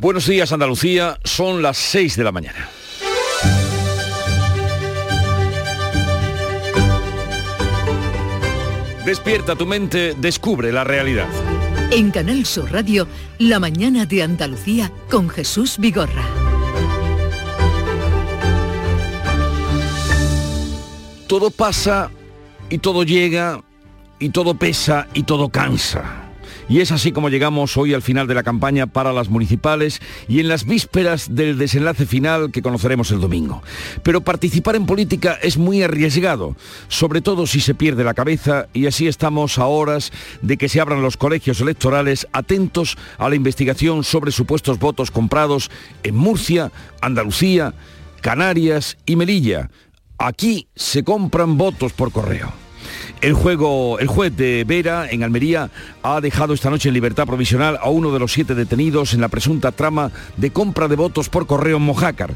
Buenos días Andalucía, son las 6 de la mañana. Despierta tu mente, descubre la realidad. En Canal Sur Radio, La mañana de Andalucía con Jesús Vigorra. Todo pasa y todo llega y todo pesa y todo cansa. Y es así como llegamos hoy al final de la campaña para las municipales y en las vísperas del desenlace final que conoceremos el domingo. Pero participar en política es muy arriesgado, sobre todo si se pierde la cabeza y así estamos a horas de que se abran los colegios electorales atentos a la investigación sobre supuestos votos comprados en Murcia, Andalucía, Canarias y Melilla. Aquí se compran votos por correo. El, juez de Vera, en Almería, ha dejado esta noche en libertad provisional a uno de los siete detenidos en la presunta trama de compra de votos por correo en Mojácar.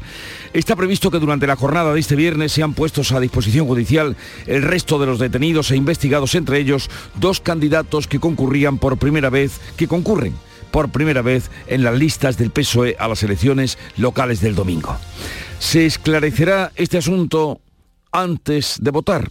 Está previsto que durante la jornada de este viernes sean puestos a disposición judicial el resto de los detenidos e investigados, entre ellos dos candidatos que concurrían por primera vez, que concurren por primera vez en las listas del PSOE a las elecciones locales del domingo. Se esclarecerá este asunto antes de votar.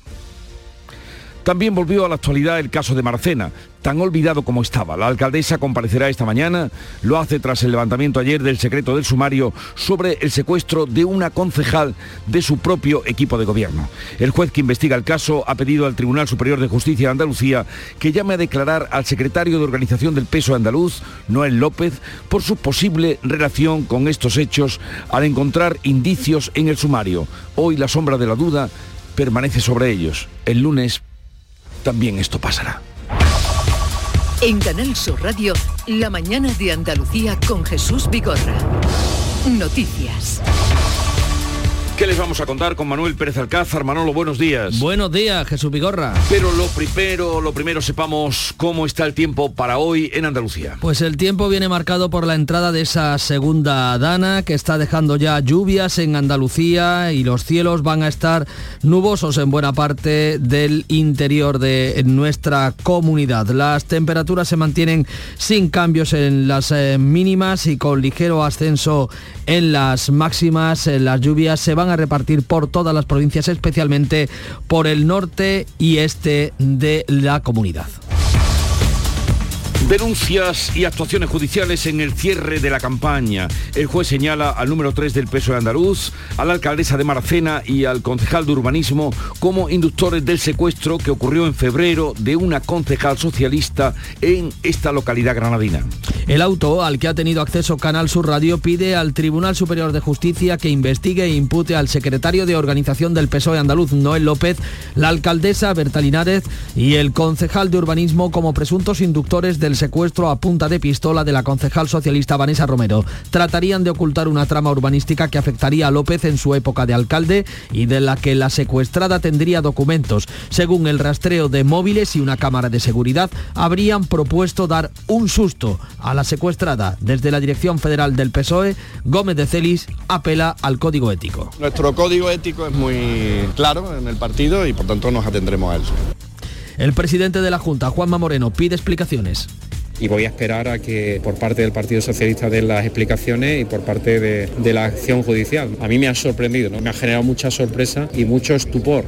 También volvió a la actualidad el caso de Marcena, tan olvidado como estaba. La alcaldesa comparecerá esta mañana, lo hace tras el levantamiento ayer del secreto del sumario sobre el secuestro de una concejal de su propio equipo de gobierno. El juez que investiga el caso ha pedido al Tribunal Superior de Justicia de Andalucía que llame a declarar al secretario de organización del peso andaluz, Noel López, por su posible relación con estos hechos al encontrar indicios en el sumario. Hoy la sombra de la duda permanece sobre ellos. El lunes también esto pasará. En Canal Sur Radio, la mañana de Andalucía con Jesús Vigorra. Noticias. ¿Qué les vamos a contar con Manuel Pérez Alcázar? Manolo, buenos días. Buenos días, Jesús Vigorra. Pero lo primero, lo primero sepamos cómo está el tiempo para hoy en Andalucía. Pues el tiempo viene marcado por la entrada de esa segunda dana que está dejando ya lluvias en Andalucía y los cielos van a estar nubosos en buena parte del interior de nuestra comunidad. Las temperaturas se mantienen sin cambios en las eh, mínimas y con ligero ascenso en las máximas. Las lluvias se van a repartir por todas las provincias, especialmente por el norte y este de la comunidad. Denuncias y actuaciones judiciales en el cierre de la campaña. El juez señala al número 3 del peso de andaluz, a la alcaldesa de Maracena y al concejal de urbanismo como inductores del secuestro que ocurrió en febrero de una concejal socialista en esta localidad granadina. El auto al que ha tenido acceso Canal Sur Radio pide al Tribunal Superior de Justicia que investigue e impute al secretario de organización del PSOE andaluz, Noel López, la alcaldesa Berta Linares y el concejal de urbanismo como presuntos inductores del secuestro a punta de pistola de la concejal socialista Vanessa Romero. Tratarían de ocultar una trama urbanística que afectaría a López en su época de alcalde y de la que la secuestrada tendría documentos. Según el rastreo de móviles y una cámara de seguridad, habrían propuesto dar un susto a la secuestrada. Desde la Dirección Federal del PSOE, Gómez de Celis apela al código ético. Nuestro código ético es muy claro en el partido y por tanto nos atendremos a él. El presidente de la Junta, Juanma Moreno, pide explicaciones y voy a esperar a que por parte del Partido Socialista den las explicaciones y por parte de, de la acción judicial. A mí me ha sorprendido, ¿no? me ha generado mucha sorpresa y mucho estupor.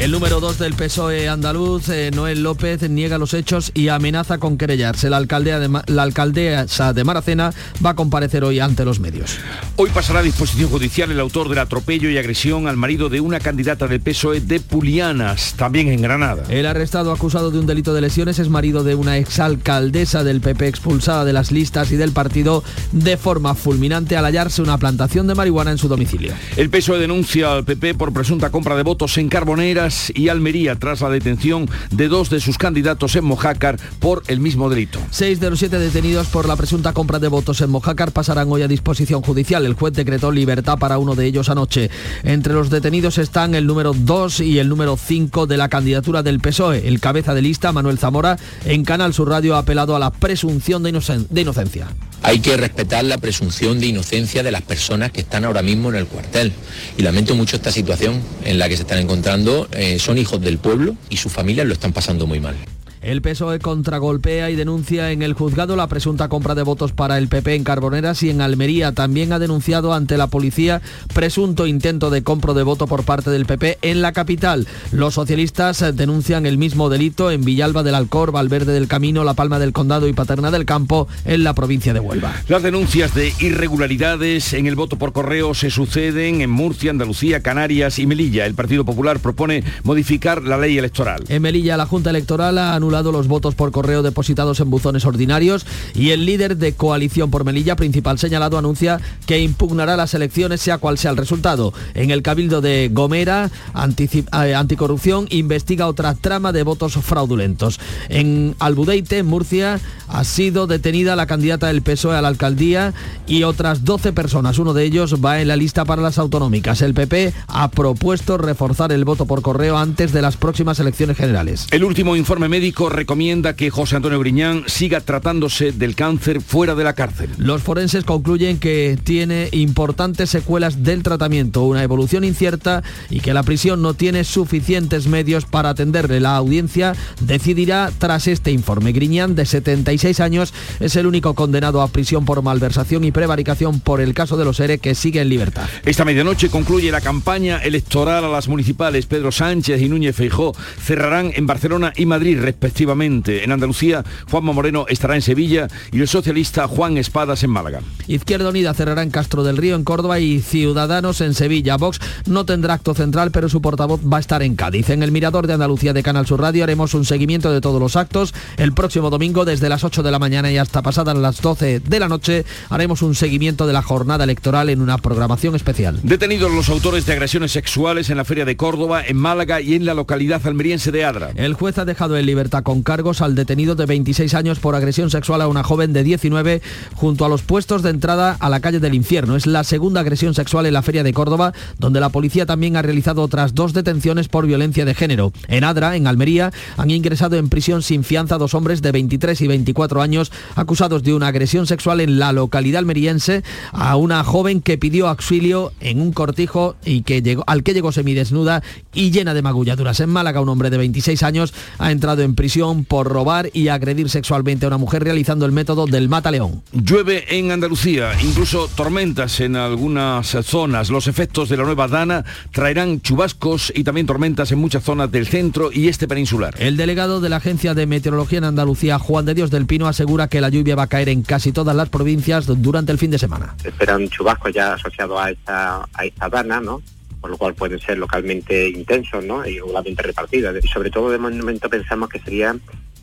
El número 2 del PSOE andaluz, eh, Noel López, niega los hechos y amenaza con querellarse. La, alcaldesa de, la alcaldesa de Maracena va a comparecer hoy ante los medios. Hoy pasará a disposición judicial el autor del atropello y agresión al marido de una candidata del PSOE de Pulianas, también en Granada. El arrestado acusado de un delito de lesiones es marido de una exalcaldesa del PP expulsada de las listas y del partido de forma fulminante al hallarse una plantación de marihuana en su domicilio. El PSOE denuncia al PP por presunta compra de votos en Carboneras y Almería tras la detención de dos de sus candidatos en Mojácar por el mismo delito. Seis de los siete detenidos por la presunta compra de votos en Mojácar pasarán hoy a disposición judicial. El juez decretó libertad para uno de ellos anoche. Entre los detenidos están el número 2 y el número 5 de la candidatura del PSOE. El cabeza de lista, Manuel Zamora, en Canal Sur Radio ha apelado a la presunción de, de inocencia. Hay que respetar la presunción de inocencia de las personas que están ahora mismo en el cuartel. Y lamento mucho esta situación en la que se están encontrando. Eh, son hijos del pueblo y sus familias lo están pasando muy mal. El PSOE contragolpea y denuncia en el juzgado la presunta compra de votos para el PP en Carboneras y en Almería. También ha denunciado ante la policía presunto intento de compro de voto por parte del PP en la capital. Los socialistas denuncian el mismo delito en Villalba del Alcor, Valverde del Camino, La Palma del Condado y Paterna del Campo en la provincia de Huelva. Las denuncias de irregularidades en el voto por correo se suceden en Murcia, Andalucía, Canarias y Melilla. El Partido Popular propone modificar la ley electoral. En Melilla, la Junta Electoral ha anulado los votos por correo depositados en buzones ordinarios y el líder de Coalición por Melilla, principal señalado, anuncia que impugnará las elecciones sea cual sea el resultado. En el Cabildo de Gomera, eh, Anticorrupción investiga otra trama de votos fraudulentos. En Albudeite, Murcia, ha sido detenida la candidata del PSOE a la alcaldía y otras 12 personas. Uno de ellos va en la lista para las autonómicas. El PP ha propuesto reforzar el voto por correo antes de las próximas elecciones generales. El último informe médico recomienda que José Antonio Griñán siga tratándose del cáncer fuera de la cárcel. Los forenses concluyen que tiene importantes secuelas del tratamiento, una evolución incierta y que la prisión no tiene suficientes medios para atenderle. La audiencia decidirá tras este informe. Griñán, de 76 años, es el único condenado a prisión por malversación y prevaricación por el caso de los ERE que sigue en libertad. Esta medianoche concluye la campaña electoral a las municipales. Pedro Sánchez y Núñez Feijó cerrarán en Barcelona y Madrid respectivamente. En Andalucía, Juanma Moreno estará en Sevilla y el socialista Juan Espadas en Málaga. Izquierda Unida cerrará en Castro del Río en Córdoba y Ciudadanos en Sevilla. Vox no tendrá acto central, pero su portavoz va a estar en Cádiz. En el Mirador de Andalucía de Canal Sur Radio haremos un seguimiento de todos los actos. El próximo domingo desde las 8 de la mañana y hasta pasadas las 12 de la noche haremos un seguimiento de la jornada electoral en una programación especial. Detenidos los autores de agresiones sexuales en la Feria de Córdoba, en Málaga y en la localidad almeriense de Adra. El juez ha dejado en libertad con cargos al detenido de 26 años por agresión sexual a una joven de 19 junto a los puestos de entrada a la calle del infierno. Es la segunda agresión sexual en la Feria de Córdoba, donde la policía también ha realizado otras dos detenciones por violencia de género. En Adra, en Almería, han ingresado en prisión sin fianza dos hombres de 23 y 24 años acusados de una agresión sexual en la localidad almeriense a una joven que pidió auxilio en un cortijo y que llegó, al que llegó semidesnuda y llena de magulladuras. En Málaga, un hombre de 26 años ha entrado en prisión por robar y agredir sexualmente a una mujer realizando el método del mata-león. Llueve en Andalucía, incluso tormentas en algunas zonas. Los efectos de la nueva Dana traerán chubascos y también tormentas en muchas zonas del centro y este peninsular. El delegado de la Agencia de Meteorología en Andalucía, Juan de Dios del Pino, asegura que la lluvia va a caer en casi todas las provincias durante el fin de semana. esperan chubascos ya asociados a esta, a esta Dana, ¿no? Por lo cual pueden ser localmente intensos ¿no? y regularmente repartidos. Y sobre todo de momento pensamos que sería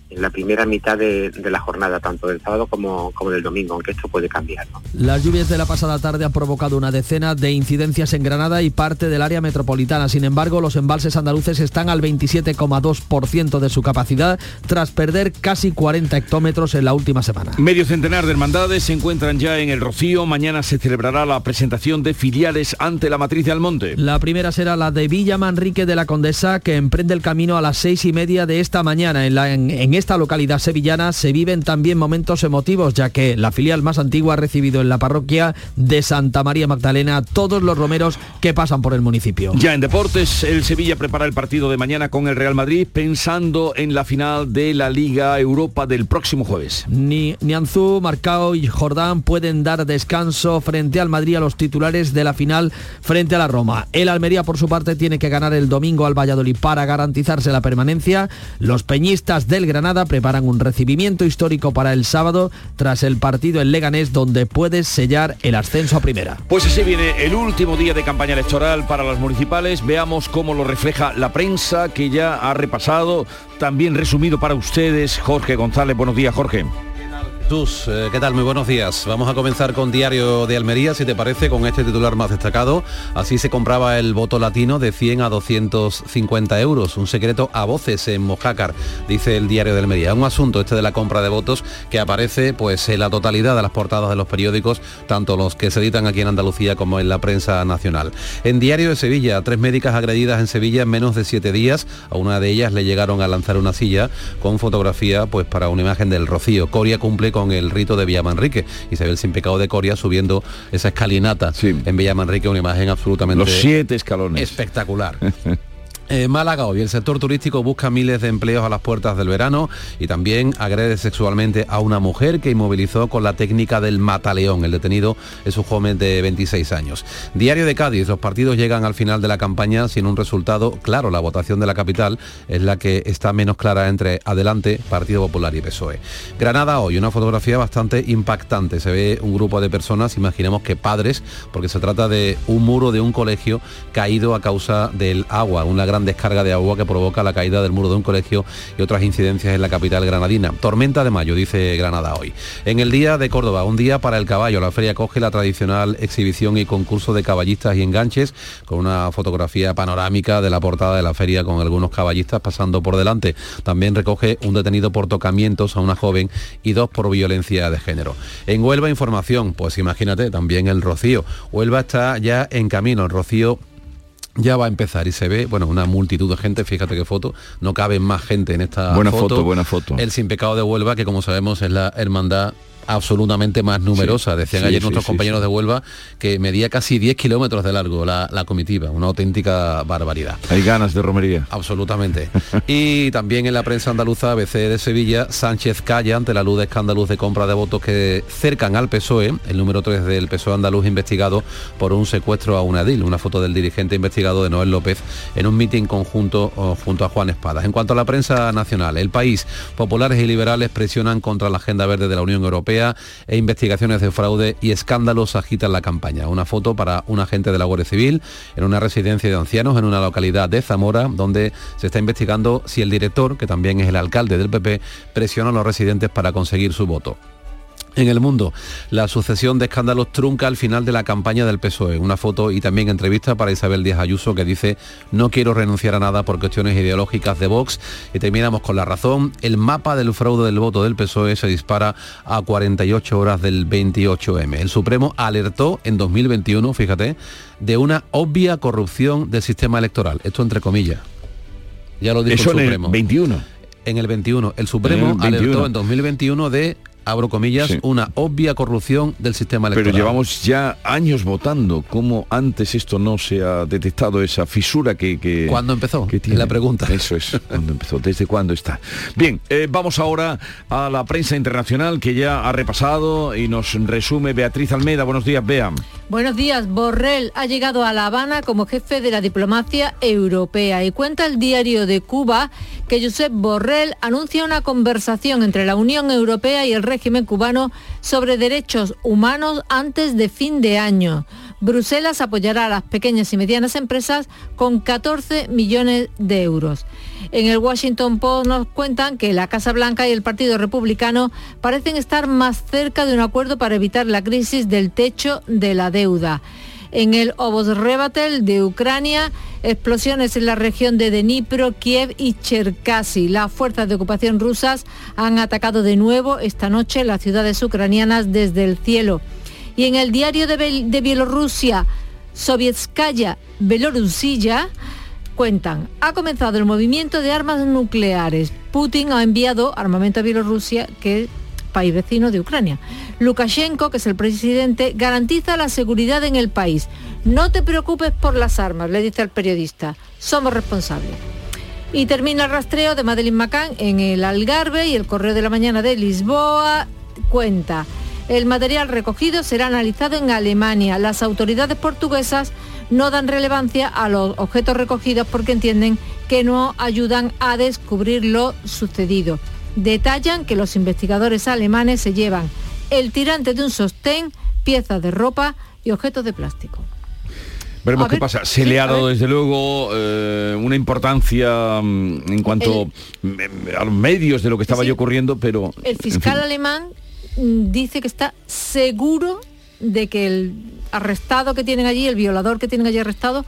en la primera mitad de, de, la jornada, tanto del sábado como, como del domingo, aunque esto puede cambiar. ¿no? Las lluvias de la pasada tarde han provocado una decena de incidencias en Granada y parte del área metropolitana. Sin embargo, los embalses andaluces están al 27,2% de su capacidad tras perder casi 40 hectómetros en la última semana. Medio centenar de hermandades se encuentran ya en el Rocío. Mañana se celebrará la presentación de filiales ante la matriz de Almonte. La primera será la de Villa Manrique de la Condesa, que emprende el camino a las seis y media de esta mañana en, la, en, en esta localidad sevillana se viven también momentos emotivos, ya que la filial más antigua ha recibido en la parroquia de Santa María Magdalena todos los romeros que pasan por el municipio. Ya en deportes, el Sevilla prepara el partido de mañana con el Real Madrid pensando en la final de la Liga Europa del próximo jueves. Ni Nianzú, Marcao y Jordán pueden dar descanso frente al Madrid a los titulares de la final frente a la Roma. El Almería por su parte tiene que ganar el domingo al Valladolid para garantizarse la permanencia. Los peñistas del Granada preparan un recibimiento histórico para el sábado tras el partido en Leganés donde puede sellar el ascenso a primera. Pues así viene el último día de campaña electoral para las municipales. Veamos cómo lo refleja la prensa que ya ha repasado, también resumido para ustedes Jorge González. Buenos días, Jorge. Jesús, eh, ¿qué tal? Muy buenos días. Vamos a comenzar con Diario de Almería, si te parece, con este titular más destacado. Así se compraba el voto latino de 100 a 250 euros. Un secreto a voces en Mojácar, dice el Diario de Almería. Un asunto este de la compra de votos que aparece pues en la totalidad de las portadas de los periódicos, tanto los que se editan aquí en Andalucía como en la prensa nacional. En Diario de Sevilla, tres médicas agredidas en Sevilla en menos de siete días. A una de ellas le llegaron a lanzar una silla con fotografía pues para una imagen del Rocío. Coria cumple el rito de Villamanrique y se ve el sin pecado de Coria subiendo esa escalinata sí. en Villamanrique, una imagen absolutamente los siete escalones espectacular. Eh, Málaga hoy el sector turístico busca miles de empleos a las puertas del verano y también agrede sexualmente a una mujer que inmovilizó con la técnica del mataleón. El detenido es un joven de 26 años. Diario de Cádiz, los partidos llegan al final de la campaña sin un resultado claro. La votación de la capital es la que está menos clara entre Adelante, Partido Popular y PSOE. Granada hoy, una fotografía bastante impactante. Se ve un grupo de personas, imaginemos que padres, porque se trata de un muro de un colegio caído a causa del agua, descarga de agua que provoca la caída del muro de un colegio y otras incidencias en la capital granadina. Tormenta de mayo, dice Granada hoy. En el día de Córdoba, un día para el caballo. La feria coge la tradicional exhibición y concurso de caballistas y enganches con una fotografía panorámica de la portada de la feria con algunos caballistas pasando por delante. También recoge un detenido por tocamientos a una joven y dos por violencia de género. En Huelva información, pues imagínate, también el Rocío. Huelva está ya en camino, el Rocío ya va a empezar y se ve, bueno, una multitud de gente, fíjate qué foto, no cabe más gente en esta buena foto, buena foto. El Sin Pecado de Huelva, que como sabemos es la hermandad absolutamente más numerosa. Decían ayer nuestros compañeros de Huelva que medía casi 10 kilómetros de largo la, comitiva, una auténtica barbaridad. Hay ganas de romería. Absolutamente. y también en la prensa andaluza ABC de Sevilla, Sánchez calla ante la luz de escándalos de compra de votos que cercan al PSOE, el número 3 del PSOE andaluz investigado por un secuestro a una edil, una foto del dirigente investigado de Noel López en un mitin conjunto junto a Juan Espadas. En cuanto a la prensa nacional, el país, populares y liberales presionan contra la agenda verde de la Unión Europea e investigaciones de fraude y escándalos agitan la campaña. Una foto para un agente de la Guardia Civil en una residencia de ancianos en una localidad de Zamora, donde se está investigando si el director, que también es el alcalde del PP, presiona a los residentes para conseguir su voto. En el mundo, la sucesión de escándalos trunca al final de la campaña del PSOE. Una foto y también entrevista para Isabel Díaz Ayuso que dice no quiero renunciar a nada por cuestiones ideológicas de Vox. Y terminamos con la razón. El mapa del fraude del voto del PSOE se dispara a 48 horas del 28M. El Supremo alertó en 2021, fíjate, de una obvia corrupción del sistema electoral. Esto entre comillas. Ya lo dijo el Supremo. En el 21. En el 21. El Supremo alertó en 2021 de abro comillas, una obvia corrupción del sistema electoral. Pero llevamos ya años votando, ¿cómo antes esto no se ha detectado, esa fisura que... que ¿Cuándo empezó? Que tiene? La pregunta. Eso es, ¿cuándo empezó? ¿Desde cuándo está? Bien, eh, vamos ahora a la prensa internacional que ya ha repasado y nos resume Beatriz Almeida. Buenos días, Bea. Buenos días. Borrell ha llegado a La Habana como jefe de la diplomacia europea y cuenta el diario de Cuba que Josep Borrell anuncia una conversación entre la Unión Europea y el régimen cubano sobre derechos humanos antes de fin de año. Bruselas apoyará a las pequeñas y medianas empresas con 14 millones de euros. En el Washington Post nos cuentan que la Casa Blanca y el Partido Republicano parecen estar más cerca de un acuerdo para evitar la crisis del techo de la deuda. En el Obosrebatel de Ucrania, explosiones en la región de Dnipro, Kiev y Cherkasy. Las fuerzas de ocupación rusas han atacado de nuevo esta noche las ciudades ucranianas desde el cielo. Y en el diario de, Bielorrusia, Sovietskaya Belorusilla, cuentan, ha comenzado el movimiento de armas nucleares. Putin ha enviado armamento a Bielorrusia, que país vecino de Ucrania. Lukashenko, que es el presidente, garantiza la seguridad en el país. No te preocupes por las armas, le dice al periodista. Somos responsables. Y termina el rastreo de Madeleine McCann en el Algarve y el Correo de la Mañana de Lisboa cuenta. El material recogido será analizado en Alemania. Las autoridades portuguesas no dan relevancia a los objetos recogidos porque entienden que no ayudan a descubrir lo sucedido. Detallan que los investigadores alemanes se llevan el tirante de un sostén, piezas de ropa y objetos de plástico. Veremos qué pasa. Se le ha dado desde luego eh, una importancia mm, en cuanto mm, a los medios de lo que estaba sí, ocurriendo, pero... El fiscal alemán Mm, dice que está seguro de que el arrestado que tienen allí, el violador que tienen allí arrestado,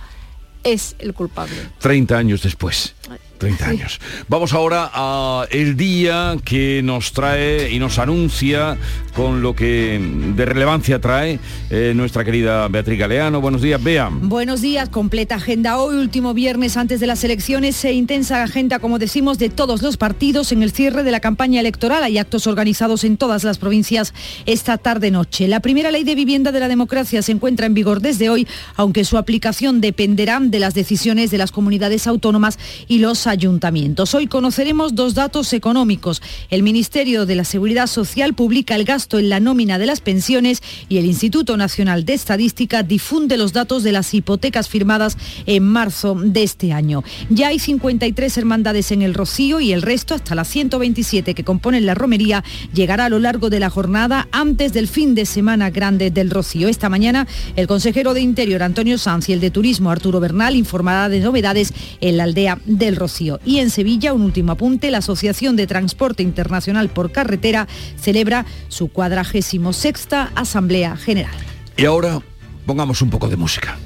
es el culpable. 30 años después. 30 años. Vamos ahora a el día que nos trae y nos anuncia con lo que de relevancia trae eh, nuestra querida Beatriz Galeano. Buenos días, Bea. Buenos días, completa agenda hoy, último viernes antes de las elecciones e intensa agenda, como decimos, de todos los partidos en el cierre de la campaña electoral. Hay actos organizados en todas las provincias esta tarde-noche. La primera ley de vivienda de la democracia se encuentra en vigor desde hoy, aunque su aplicación dependerá de las decisiones de las comunidades autónomas y los ayuntamientos. Hoy conoceremos dos datos económicos. El Ministerio de la Seguridad Social publica el gasto en la nómina de las pensiones y el Instituto Nacional de Estadística difunde los datos de las hipotecas firmadas en marzo de este año. Ya hay 53 hermandades en el Rocío y el resto, hasta las 127 que componen la romería, llegará a lo largo de la jornada antes del fin de semana grande del Rocío. Esta mañana el consejero de Interior Antonio Sanz y el de Turismo Arturo Bernal informará de novedades en la aldea del Rocío. Y en Sevilla, un último apunte, la Asociación de Transporte Internacional por Carretera celebra su cuadragésimo sexta Asamblea General. Y ahora pongamos un poco de música.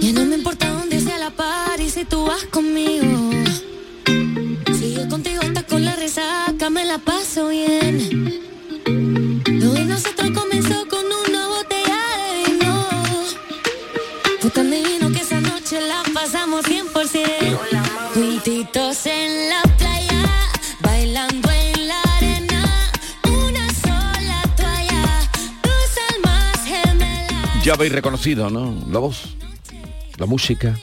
Ya no me importa dónde sea la par y si tú vas conmigo. Si yo contigo estás con la resaca, me la paso bien. Lo de nosotros comenzó con una botella de vino. Fue tan divino que esa noche la pasamos 100%. Juntitos en la playa, bailando en la arena. Una sola toalla, dos almas gemelas. Ya habéis reconocido, ¿no? La voz, la música.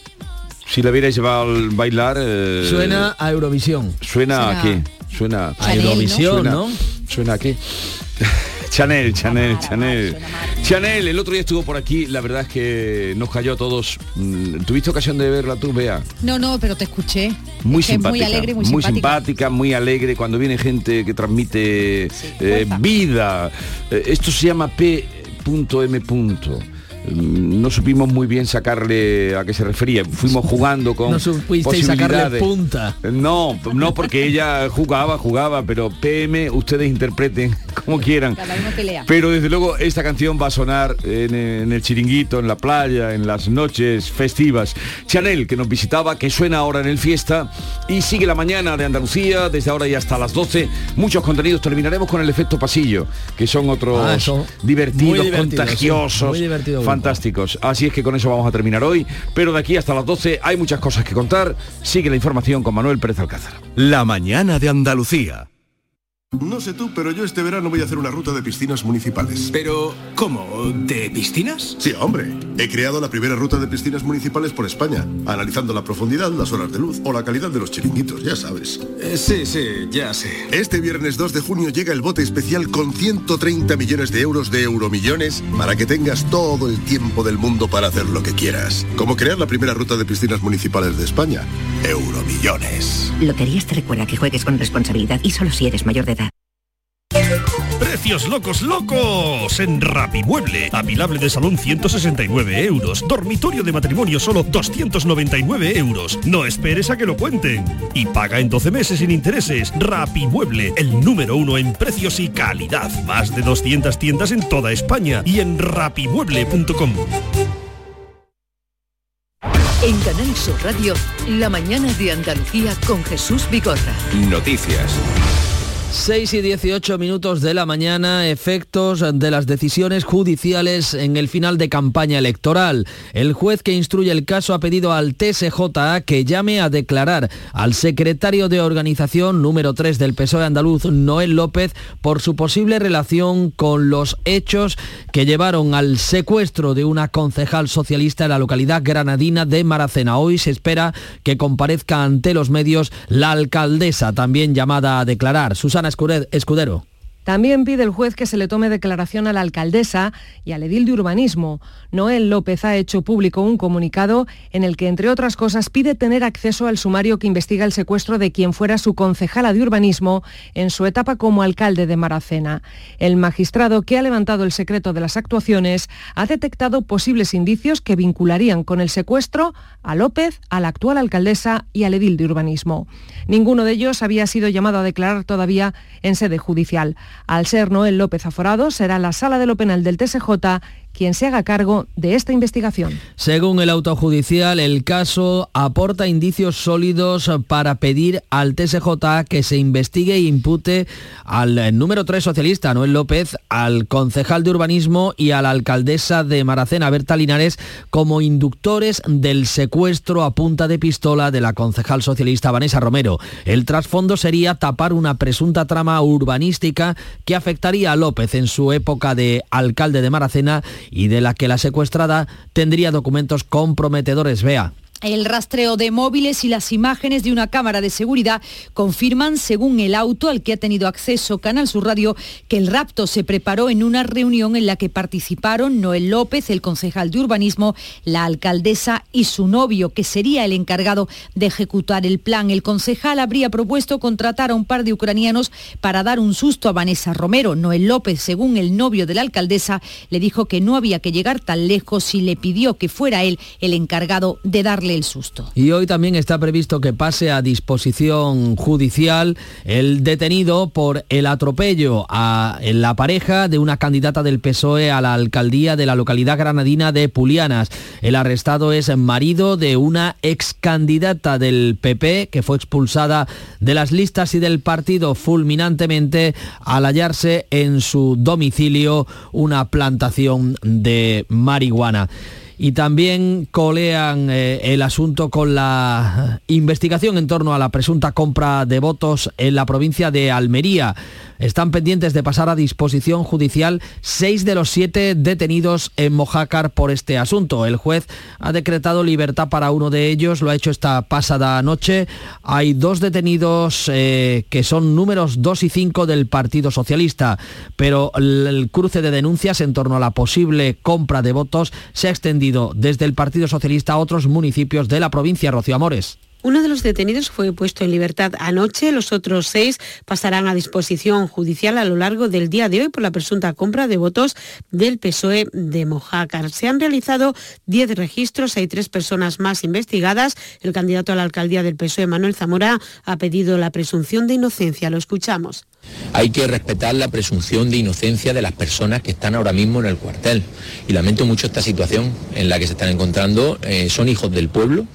Si la hubierais llevado al bailar... eh, Suena a Eurovisión. ¿Suena a Suena- qué? Suena A Eurovisión, Suena- ¿no? ¿Suena a qué? Chanel, Chanel, Chanel. Chanel, el otro día estuvo por aquí, la verdad es que nos cayó a todos. Mm, ¿Tuviste ocasión de verla tú, Bea? No, no, pero te escuché. Muy Es simpática, Muy alegre, muy, muy simpática. simpática, muy alegre. Cuando viene gente que transmite eh, vida. Eh, esto se llama P.M. No supimos muy bien sacarle a qué se refería. Fuimos jugando con No supisteis sacarle posibilidades. punta. No, no porque ella jugaba, jugaba, pero PM ustedes interpreten como quieran. Pero desde luego esta canción va a sonar en, en el chiringuito, en la playa, en las noches festivas. Chanel, que nos visitaba, que suena ahora en el fiesta y sigue la mañana de Andalucía, desde ahora y hasta las 12. Muchos contenidos. Terminaremos con el efecto pasillo, que son otros Ah, eso. divertidos, Muy divertido, contagiosos, sí. Muy divertido grupo. fantásticos. Así es que con eso vamos a terminar hoy. Pero de aquí hasta las 12 hay muchas cosas que contar. Sigue la información con Manuel Pérez Alcázar. La mañana de Andalucía. No sé tú, pero yo este verano voy a hacer una ruta de piscinas municipales. Pero, ¿cómo? ¿De piscinas? Sí, hombre. He creado la primera ruta de piscinas municipales por España, analizando la profundidad, las horas de luz o la calidad de los chiringuitos, ya sabes. Eh, sí, sí, ya sé. Este viernes 2 de junio llega el bote especial con 130 millones de euros de euromillones para que tengas todo el tiempo del mundo para hacer lo que quieras. Como crear la primera ruta de piscinas municipales de España. Euromillones. Loterías te recuerda que juegues con responsabilidad y solo si eres mayor de. Precios locos, locos en Rapimueble. Apilable de salón 169 euros. Dormitorio de matrimonio solo 299 euros. No esperes a que lo cuenten. Y paga en 12 meses sin intereses. Rapimueble, el número uno en precios y calidad. Más de 200 tiendas en toda España y en rapimueble.com. En Canal Sur Radio, la mañana de Andalucía con Jesús Vigorra. Noticias. 6 y 18 minutos de la mañana, efectos de las decisiones judiciales en el final de campaña electoral. El juez que instruye el caso ha pedido al TSJA que llame a declarar al secretario de organización número 3 del PSOE andaluz, Noel López, por su posible relación con los hechos que llevaron al secuestro de una concejal socialista en la localidad granadina de Maracena. Hoy se espera que comparezca ante los medios la alcaldesa, también llamada a declarar. Susana Escude- Escudero. También pide el juez que se le tome declaración a la alcaldesa y al edil de urbanismo. Noel López ha hecho público un comunicado en el que, entre otras cosas, pide tener acceso al sumario que investiga el secuestro de quien fuera su concejala de urbanismo en su etapa como alcalde de Maracena. El magistrado que ha levantado el secreto de las actuaciones ha detectado posibles indicios que vincularían con el secuestro a López, a la actual alcaldesa y al edil de urbanismo. Ninguno de ellos había sido llamado a declarar todavía en sede judicial. Al ser Noel López aforado, será la Sala de lo Penal del TSJ quien se haga cargo de esta investigación. Según el autojudicial, el caso aporta indicios sólidos para pedir al TSJ que se investigue e impute al número 3 socialista, Noel López, al concejal de urbanismo y a la alcaldesa de Maracena, Berta Linares, como inductores del secuestro a punta de pistola de la concejal socialista Vanessa Romero. El trasfondo sería tapar una presunta trama urbanística que afectaría a López en su época de alcalde de Maracena y de la que la secuestrada tendría documentos comprometedores. Vea. El rastreo de móviles y las imágenes de una cámara de seguridad confirman, según el auto al que ha tenido acceso Canal Sur Radio, que el rapto se preparó en una reunión en la que participaron Noel López, el concejal de urbanismo, la alcaldesa y su novio, que sería el encargado de ejecutar el plan. El concejal habría propuesto contratar a un par de ucranianos para dar un susto a Vanessa Romero. Noel López, según el novio de la alcaldesa, le dijo que no había que llegar tan lejos y le pidió que fuera él el encargado de darle el susto. Y hoy también está previsto que pase a disposición judicial el detenido por el atropello a la pareja de una candidata del PSOE a la alcaldía de la localidad granadina de Pulianas. El arrestado es marido de una ex candidata del PP que fue expulsada de las listas y del partido fulminantemente al hallarse en su domicilio una plantación de marihuana y también colean eh, el asunto con la investigación en torno a la presunta compra de votos en la provincia de Almería. Están pendientes de pasar a disposición judicial seis de los siete detenidos en Mojácar por este asunto. El juez ha decretado libertad para uno de ellos, lo ha hecho esta pasada noche. Hay dos detenidos eh, que son números 2 y 5 del Partido Socialista, pero el cruce de denuncias en torno a la posible compra de votos se ha extendido desde el Partido Socialista a otros municipios de la provincia. Rocío Amores. Uno de los detenidos fue puesto en libertad anoche, los otros seis pasarán a disposición judicial a lo largo del día de hoy por la presunta compra de votos del PSOE de Mojácar. Se han realizado diez registros, hay tres personas más investigadas. El candidato a la alcaldía del PSOE, Manuel Zamora, ha pedido la presunción de inocencia. Lo escuchamos. Hay que respetar la presunción de inocencia de las personas que están ahora mismo en el cuartel. Y lamento mucho esta situación en la que se están encontrando. Eh, son hijos del pueblo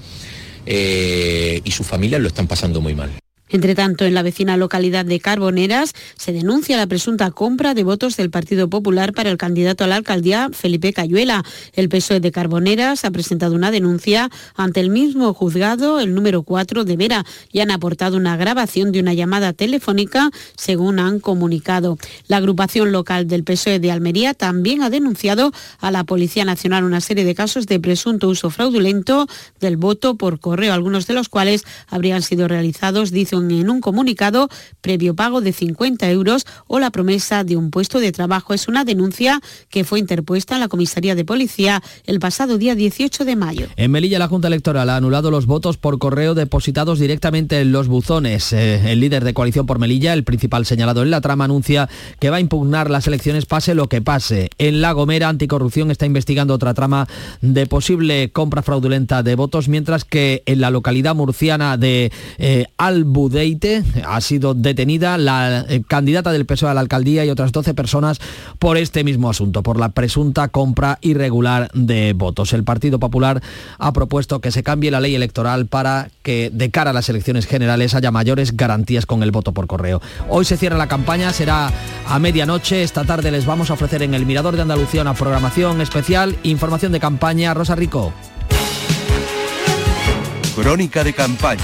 eh, y sus familias lo están pasando muy mal. Entre tanto, en la vecina localidad de Carboneras se denuncia la presunta compra de votos del Partido Popular para el candidato a la alcaldía, Felipe Cayuela. El PSOE de Carboneras ha presentado una denuncia ante el mismo juzgado, el número 4 de Vera, y han aportado una grabación de una llamada telefónica, según han comunicado. La agrupación local del PSOE de Almería también ha denunciado a la Policía Nacional una serie de casos de presunto uso fraudulento del voto por correo, algunos de los cuales habrían sido realizados, dice un en un comunicado previo pago de 50 euros o la promesa de un puesto de trabajo. Es una denuncia que fue interpuesta en la comisaría de policía el pasado día 18 de mayo. En Melilla la Junta Electoral ha anulado los votos por correo depositados directamente en los buzones. Eh, el líder de coalición por Melilla, el principal señalado en la trama, anuncia que va a impugnar las elecciones pase lo que pase. En La Gomera, Anticorrupción está investigando otra trama de posible compra fraudulenta de votos, mientras que en la localidad murciana de eh, Deite ha sido detenida la eh, candidata del PSOE a la alcaldía y otras 12 personas por este mismo asunto, por la presunta compra irregular de votos. El Partido Popular ha propuesto que se cambie la ley electoral para que de cara a las elecciones generales haya mayores garantías con el voto por correo. Hoy se cierra la campaña, será a medianoche. Esta tarde les vamos a ofrecer en el Mirador de Andalucía una programación especial, información de campaña. Rosa Rico. Crónica de campaña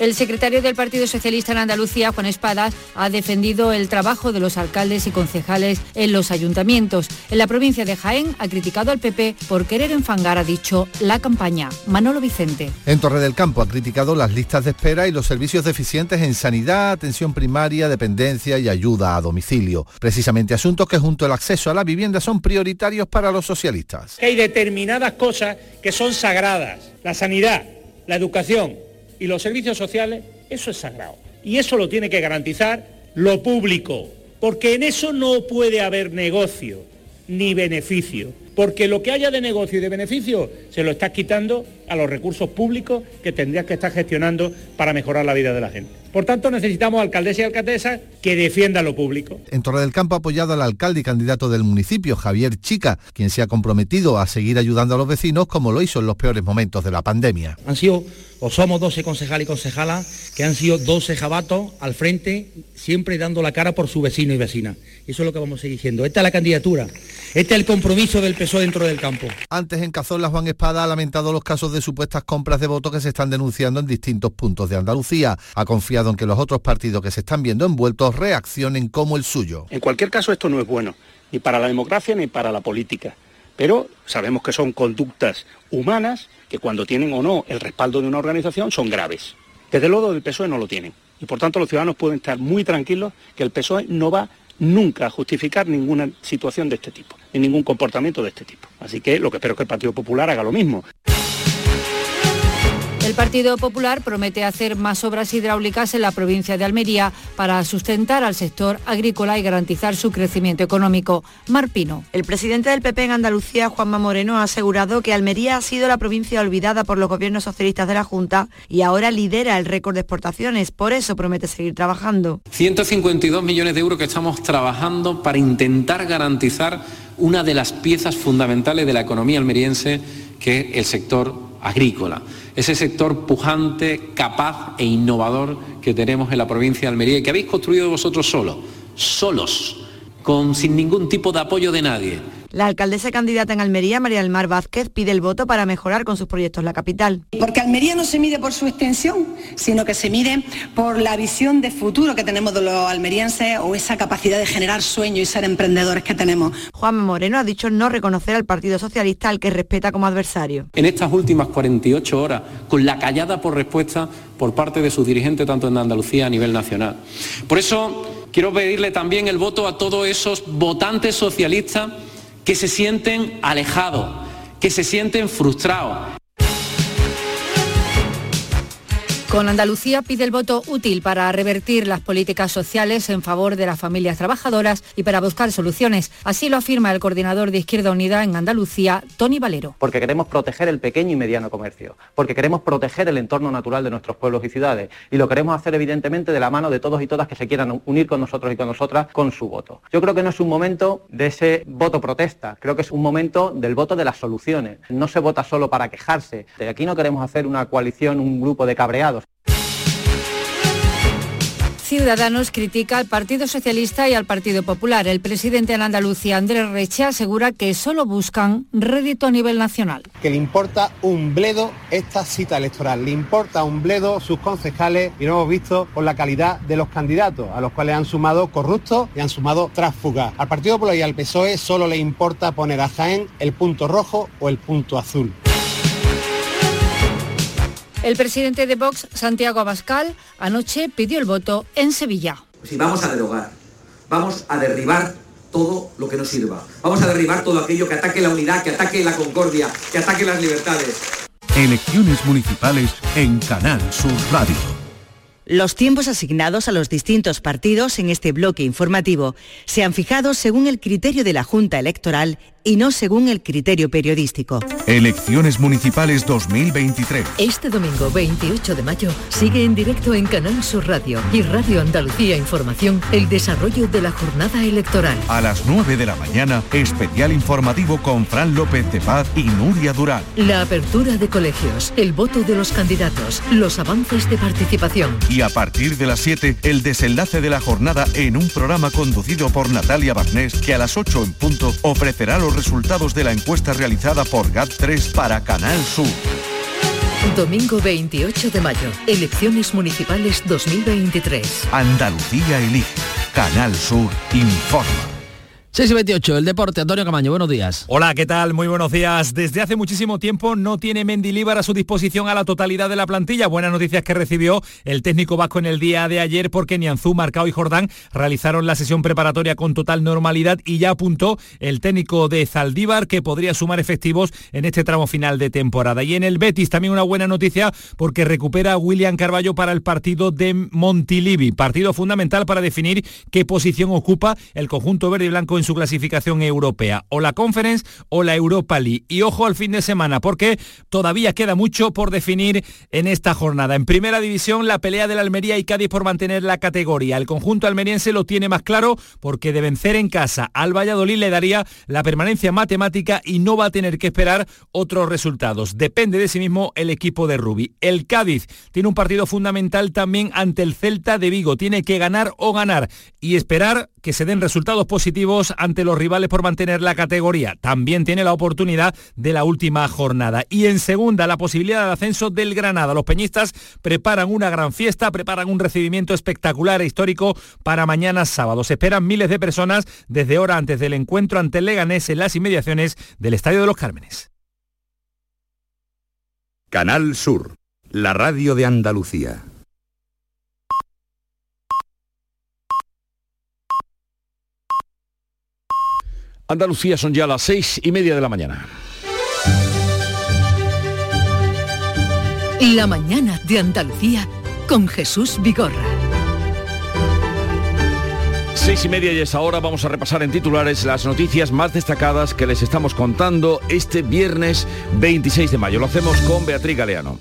el secretario del Partido Socialista en Andalucía, Juan Espadas, ha defendido el trabajo de los alcaldes y concejales en los ayuntamientos. En la provincia de Jaén ha criticado al PP por querer enfangar, ha dicho, la campaña. Manolo Vicente. En Torre del Campo ha criticado las listas de espera y los servicios deficientes en sanidad, atención primaria, dependencia y ayuda a domicilio. Precisamente asuntos que junto al acceso a la vivienda son prioritarios para los socialistas. Hay determinadas cosas que son sagradas. La sanidad, la educación, y los servicios sociales, eso es sagrado. Y eso lo tiene que garantizar lo público, porque en eso no puede haber negocio ni beneficio, porque lo que haya de negocio y de beneficio se lo estás quitando a los recursos públicos que tendrías que estar gestionando para mejorar la vida de la gente. Por tanto, necesitamos alcaldes y alcaldesas que defiendan lo público. En Torre del Campo ha apoyado al alcalde y candidato del municipio, Javier Chica, quien se ha comprometido a seguir ayudando a los vecinos como lo hizo en los peores momentos de la pandemia. Han sido o somos 12 concejales y concejalas que han sido 12 jabatos al frente, siempre dando la cara por su vecino y vecina. Eso es lo que vamos a seguir diciendo. Esta es la candidatura, este es el compromiso del PSOE dentro del campo. Antes en Cazorla, Juan Espada ha lamentado los casos de supuestas compras de votos que se están denunciando en distintos puntos de Andalucía. Ha confiado en que los otros partidos que se están viendo envueltos reaccionen como el suyo. En cualquier caso, esto no es bueno, ni para la democracia ni para la política. Pero sabemos que son conductas humanas que cuando tienen o no el respaldo de una organización son graves. Desde luego del PSOE no lo tienen. Y por tanto los ciudadanos pueden estar muy tranquilos que el PSOE no va nunca a justificar ninguna situación de este tipo, ni ningún comportamiento de este tipo. Así que lo que espero es que el Partido Popular haga lo mismo. El Partido Popular promete hacer más obras hidráulicas en la provincia de Almería para sustentar al sector agrícola y garantizar su crecimiento económico. Marpino. El presidente del PP en Andalucía, Juanma Moreno, ha asegurado que Almería ha sido la provincia olvidada por los gobiernos socialistas de la Junta y ahora lidera el récord de exportaciones. Por eso promete seguir trabajando. 152 millones de euros que estamos trabajando para intentar garantizar una de las piezas fundamentales de la economía almeriense, que es el sector agrícola ese sector pujante, capaz e innovador que tenemos en la provincia de Almería y que habéis construido vosotros solos, solos, con, sin ningún tipo de apoyo de nadie. La alcaldesa candidata en Almería, María del Mar Vázquez, pide el voto para mejorar con sus proyectos la capital. Porque Almería no se mide por su extensión, sino que se mide por la visión de futuro que tenemos de los almerienses o esa capacidad de generar sueños y ser emprendedores que tenemos. Juan Moreno ha dicho no reconocer al Partido Socialista al que respeta como adversario. En estas últimas 48 horas, con la callada por respuesta por parte de sus dirigentes tanto en Andalucía a nivel nacional. Por eso quiero pedirle también el voto a todos esos votantes socialistas que se sienten alejados, que se sienten frustrados. Con Andalucía pide el voto útil para revertir las políticas sociales en favor de las familias trabajadoras y para buscar soluciones. Así lo afirma el coordinador de Izquierda Unida en Andalucía, Tony Valero. Porque queremos proteger el pequeño y mediano comercio, porque queremos proteger el entorno natural de nuestros pueblos y ciudades y lo queremos hacer evidentemente de la mano de todos y todas que se quieran unir con nosotros y con nosotras con su voto. Yo creo que no es un momento de ese voto protesta, creo que es un momento del voto de las soluciones. No se vota solo para quejarse. Aquí no queremos hacer una coalición, un grupo de cabreados. Ciudadanos critica al Partido Socialista y al Partido Popular. El presidente de Andalucía, Andrés Reche, asegura que solo buscan rédito a nivel nacional. Que le importa un bledo esta cita electoral, le importa un bledo sus concejales y lo hemos visto por la calidad de los candidatos, a los cuales han sumado corruptos y han sumado tránsfugas. Al Partido Popular y al PSOE solo le importa poner a Jaén el punto rojo o el punto azul. El presidente de Vox, Santiago Abascal, anoche pidió el voto en Sevilla. Si vamos a derogar, vamos a derribar todo lo que no sirva. Vamos a derribar todo aquello que ataque la unidad, que ataque la concordia, que ataque las libertades. Elecciones municipales en Canal Sur Radio. Los tiempos asignados a los distintos partidos en este bloque informativo se han fijado según el criterio de la Junta Electoral y no según el criterio periodístico. Elecciones Municipales 2023. Este domingo 28 de mayo sigue en directo en Canal Sur Radio y Radio Andalucía Información el desarrollo de la jornada electoral. A las 9 de la mañana, especial informativo con Fran López de Paz y Nuria Durán. La apertura de colegios, el voto de los candidatos, los avances de participación. Y a partir de las 7, el desenlace de la jornada en un programa conducido por Natalia Barnés que a las 8 en punto ofrecerá los resultados de la encuesta realizada por GAT3 para Canal Sur. Domingo 28 de mayo, elecciones municipales 2023. Andalucía elige. Canal Sur informa. 6 y 28, el deporte, Antonio Camaño, buenos días. Hola, ¿qué tal? Muy buenos días. Desde hace muchísimo tiempo no tiene Mendilíbar a su disposición a la totalidad de la plantilla. Buenas noticias que recibió el técnico vasco en el día de ayer porque Nianzú, Marcao y Jordán realizaron la sesión preparatoria con total normalidad y ya apuntó el técnico de Zaldívar que podría sumar efectivos en este tramo final de temporada. Y en el Betis también una buena noticia porque recupera a William Carballo para el partido de Montilivi, partido fundamental para definir qué posición ocupa el conjunto verde y blanco en su clasificación europea, o la Conference o la Europa League. Y ojo al fin de semana, porque todavía queda mucho por definir en esta jornada. En primera división, la pelea de la Almería y Cádiz por mantener la categoría. El conjunto almeriense lo tiene más claro porque de vencer en casa al Valladolid le daría la permanencia matemática y no va a tener que esperar otros resultados. Depende de sí mismo el equipo de Rubi. El Cádiz tiene un partido fundamental también ante el Celta de Vigo. Tiene que ganar o ganar y esperar que se den resultados positivos ante los rivales por mantener la categoría. También tiene la oportunidad de la última jornada. Y en segunda, la posibilidad de ascenso del Granada. Los peñistas preparan una gran fiesta, preparan un recibimiento espectacular e histórico para mañana sábado. Se esperan miles de personas desde hora antes del encuentro ante el Leganés en las inmediaciones del Estadio de los Cármenes. Canal Sur, la radio de Andalucía. Andalucía son ya las seis y media de la mañana. La mañana de Andalucía con Jesús Vigorra. Seis y media y es ahora vamos a repasar en titulares las noticias más destacadas que les estamos contando este viernes 26 de mayo. Lo hacemos con Beatriz Galeano.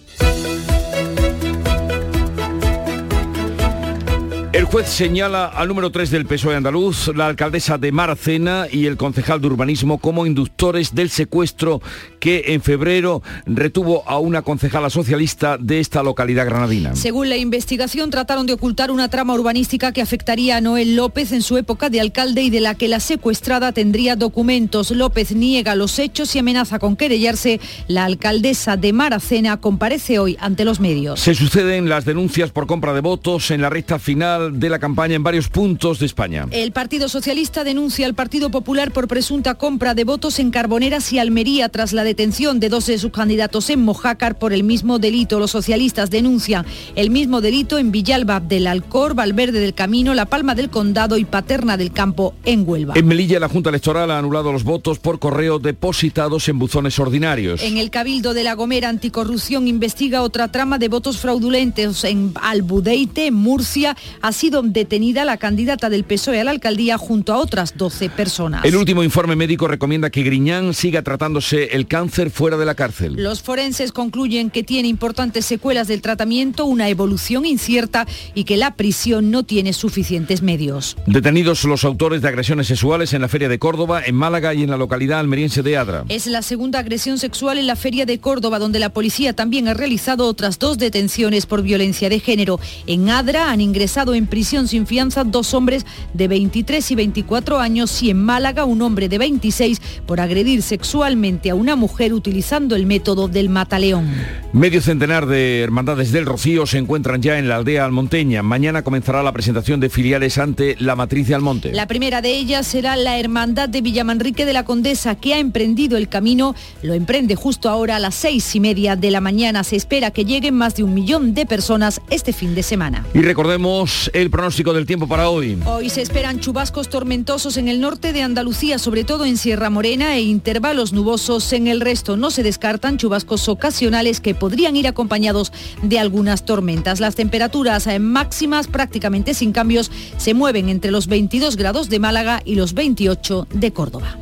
El juez señala al número 3 del PSOE andaluz, la alcaldesa de Maracena y el concejal de urbanismo como inductores del secuestro que en febrero retuvo a una concejala socialista de esta localidad granadina. Según la investigación, trataron de ocultar una trama urbanística que afectaría a Noel López en su época de alcalde y de la que la secuestrada tendría documentos. López niega los hechos y amenaza con querellarse. La alcaldesa de Maracena comparece hoy ante los medios. Se suceden las denuncias por compra de votos en la recta final de la campaña en varios puntos de España. El Partido Socialista denuncia al Partido Popular por presunta compra de votos en Carboneras y Almería tras la detención de dos de sus candidatos en Mojácar por el mismo delito. Los socialistas denuncian el mismo delito en Villalba del Alcor, Valverde del Camino, La Palma del Condado y Paterna del Campo en Huelva. En Melilla la Junta Electoral ha anulado los votos por correo depositados en buzones ordinarios. En el Cabildo de La Gomera Anticorrupción investiga otra trama de votos fraudulentos en Albudeite, Murcia, ha sido detenida la candidata del PSOE a la alcaldía junto a otras 12 personas. El último informe médico recomienda que Griñán siga tratándose el cáncer fuera de la cárcel. Los forenses concluyen que tiene importantes secuelas del tratamiento, una evolución incierta y que la prisión no tiene suficientes medios. Detenidos los autores de agresiones sexuales en la Feria de Córdoba, en Málaga y en la localidad almeriense de Adra. Es la segunda agresión sexual en la Feria de Córdoba, donde la policía también ha realizado otras dos detenciones por violencia de género. En Adra han ingresado en prisión sin fianza dos hombres de 23 y 24 años y en Málaga un hombre de 26 por agredir sexualmente a una mujer utilizando el método del mataleón. Medio centenar de hermandades del Rocío se encuentran ya en la aldea almonteña. Mañana comenzará la presentación de filiales ante la matriz de Almonte. La primera de ellas será la Hermandad de Villamanrique de la Condesa, que ha emprendido el camino. Lo emprende justo ahora a las seis y media de la mañana. Se espera que lleguen más de un millón de personas este fin de semana. Y recordemos el pronóstico del tiempo para hoy. Hoy se esperan chubascos tormentosos en el norte de Andalucía, sobre todo en Sierra Morena, e intervalos nubosos en el resto. No se descartan chubascos ocasionales que podrían ir acompañados de algunas tormentas. Las temperaturas máximas prácticamente sin cambios se mueven entre los 22 grados de Málaga y los 28 de Córdoba.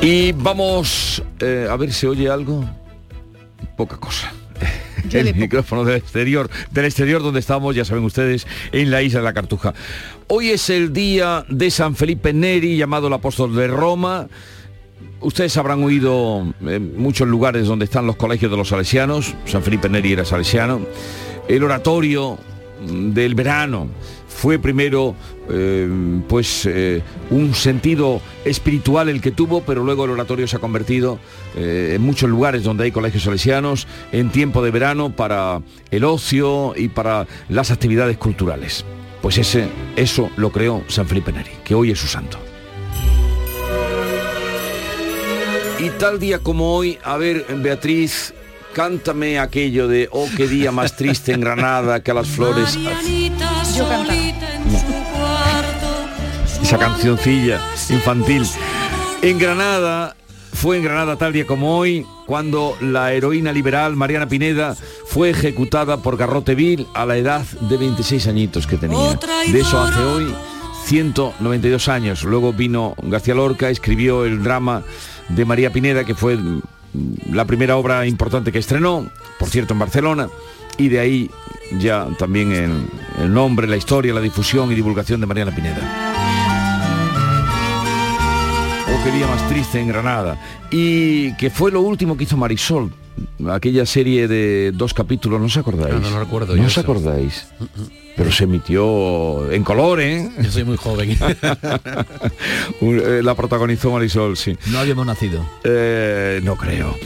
Y vamos eh, a ver si oye algo. Poca cosa el micrófono del exterior, del exterior donde estamos, ya saben ustedes, en la isla de la Cartuja. Hoy es el día de San Felipe Neri, llamado el apóstol de Roma. Ustedes habrán oído en muchos lugares donde están los colegios de los salesianos. San Felipe Neri era salesiano. El oratorio del verano fue primero eh, pues eh, un sentido espiritual el que tuvo, pero luego el oratorio se ha convertido eh, en muchos lugares donde hay colegios salesianos en tiempo de verano para el ocio y para las actividades culturales. Pues ese, eso lo creó San Felipe Neri, que hoy es su santo. Y tal día como hoy, a ver, Beatriz, cántame aquello de, oh, qué día más triste en Granada que a las flores. Yo cantaba. Esa cancioncilla infantil. En Granada, fue en Granada tal día como hoy, cuando la heroína liberal Mariana Pineda fue ejecutada por Garrote Vil a la edad de 26 añitos que tenía. De eso hace hoy 192 años. Luego vino García Lorca, escribió el drama de María Pineda, que fue la primera obra importante que estrenó, por cierto, en Barcelona, y de ahí ya también el, el nombre, la historia, la difusión y divulgación de Mariana Pineda. O qué día más triste en Granada. Y que fue lo último que hizo Marisol, aquella serie de dos capítulos, ¿no os acordáis? No, no lo recuerdo ¿No yo os eso. acordáis? Pero se emitió en color, ¿eh? Yo soy muy joven. Eh, la protagonizó Marisol, sí. No habíamos nacido. Eh, no creo.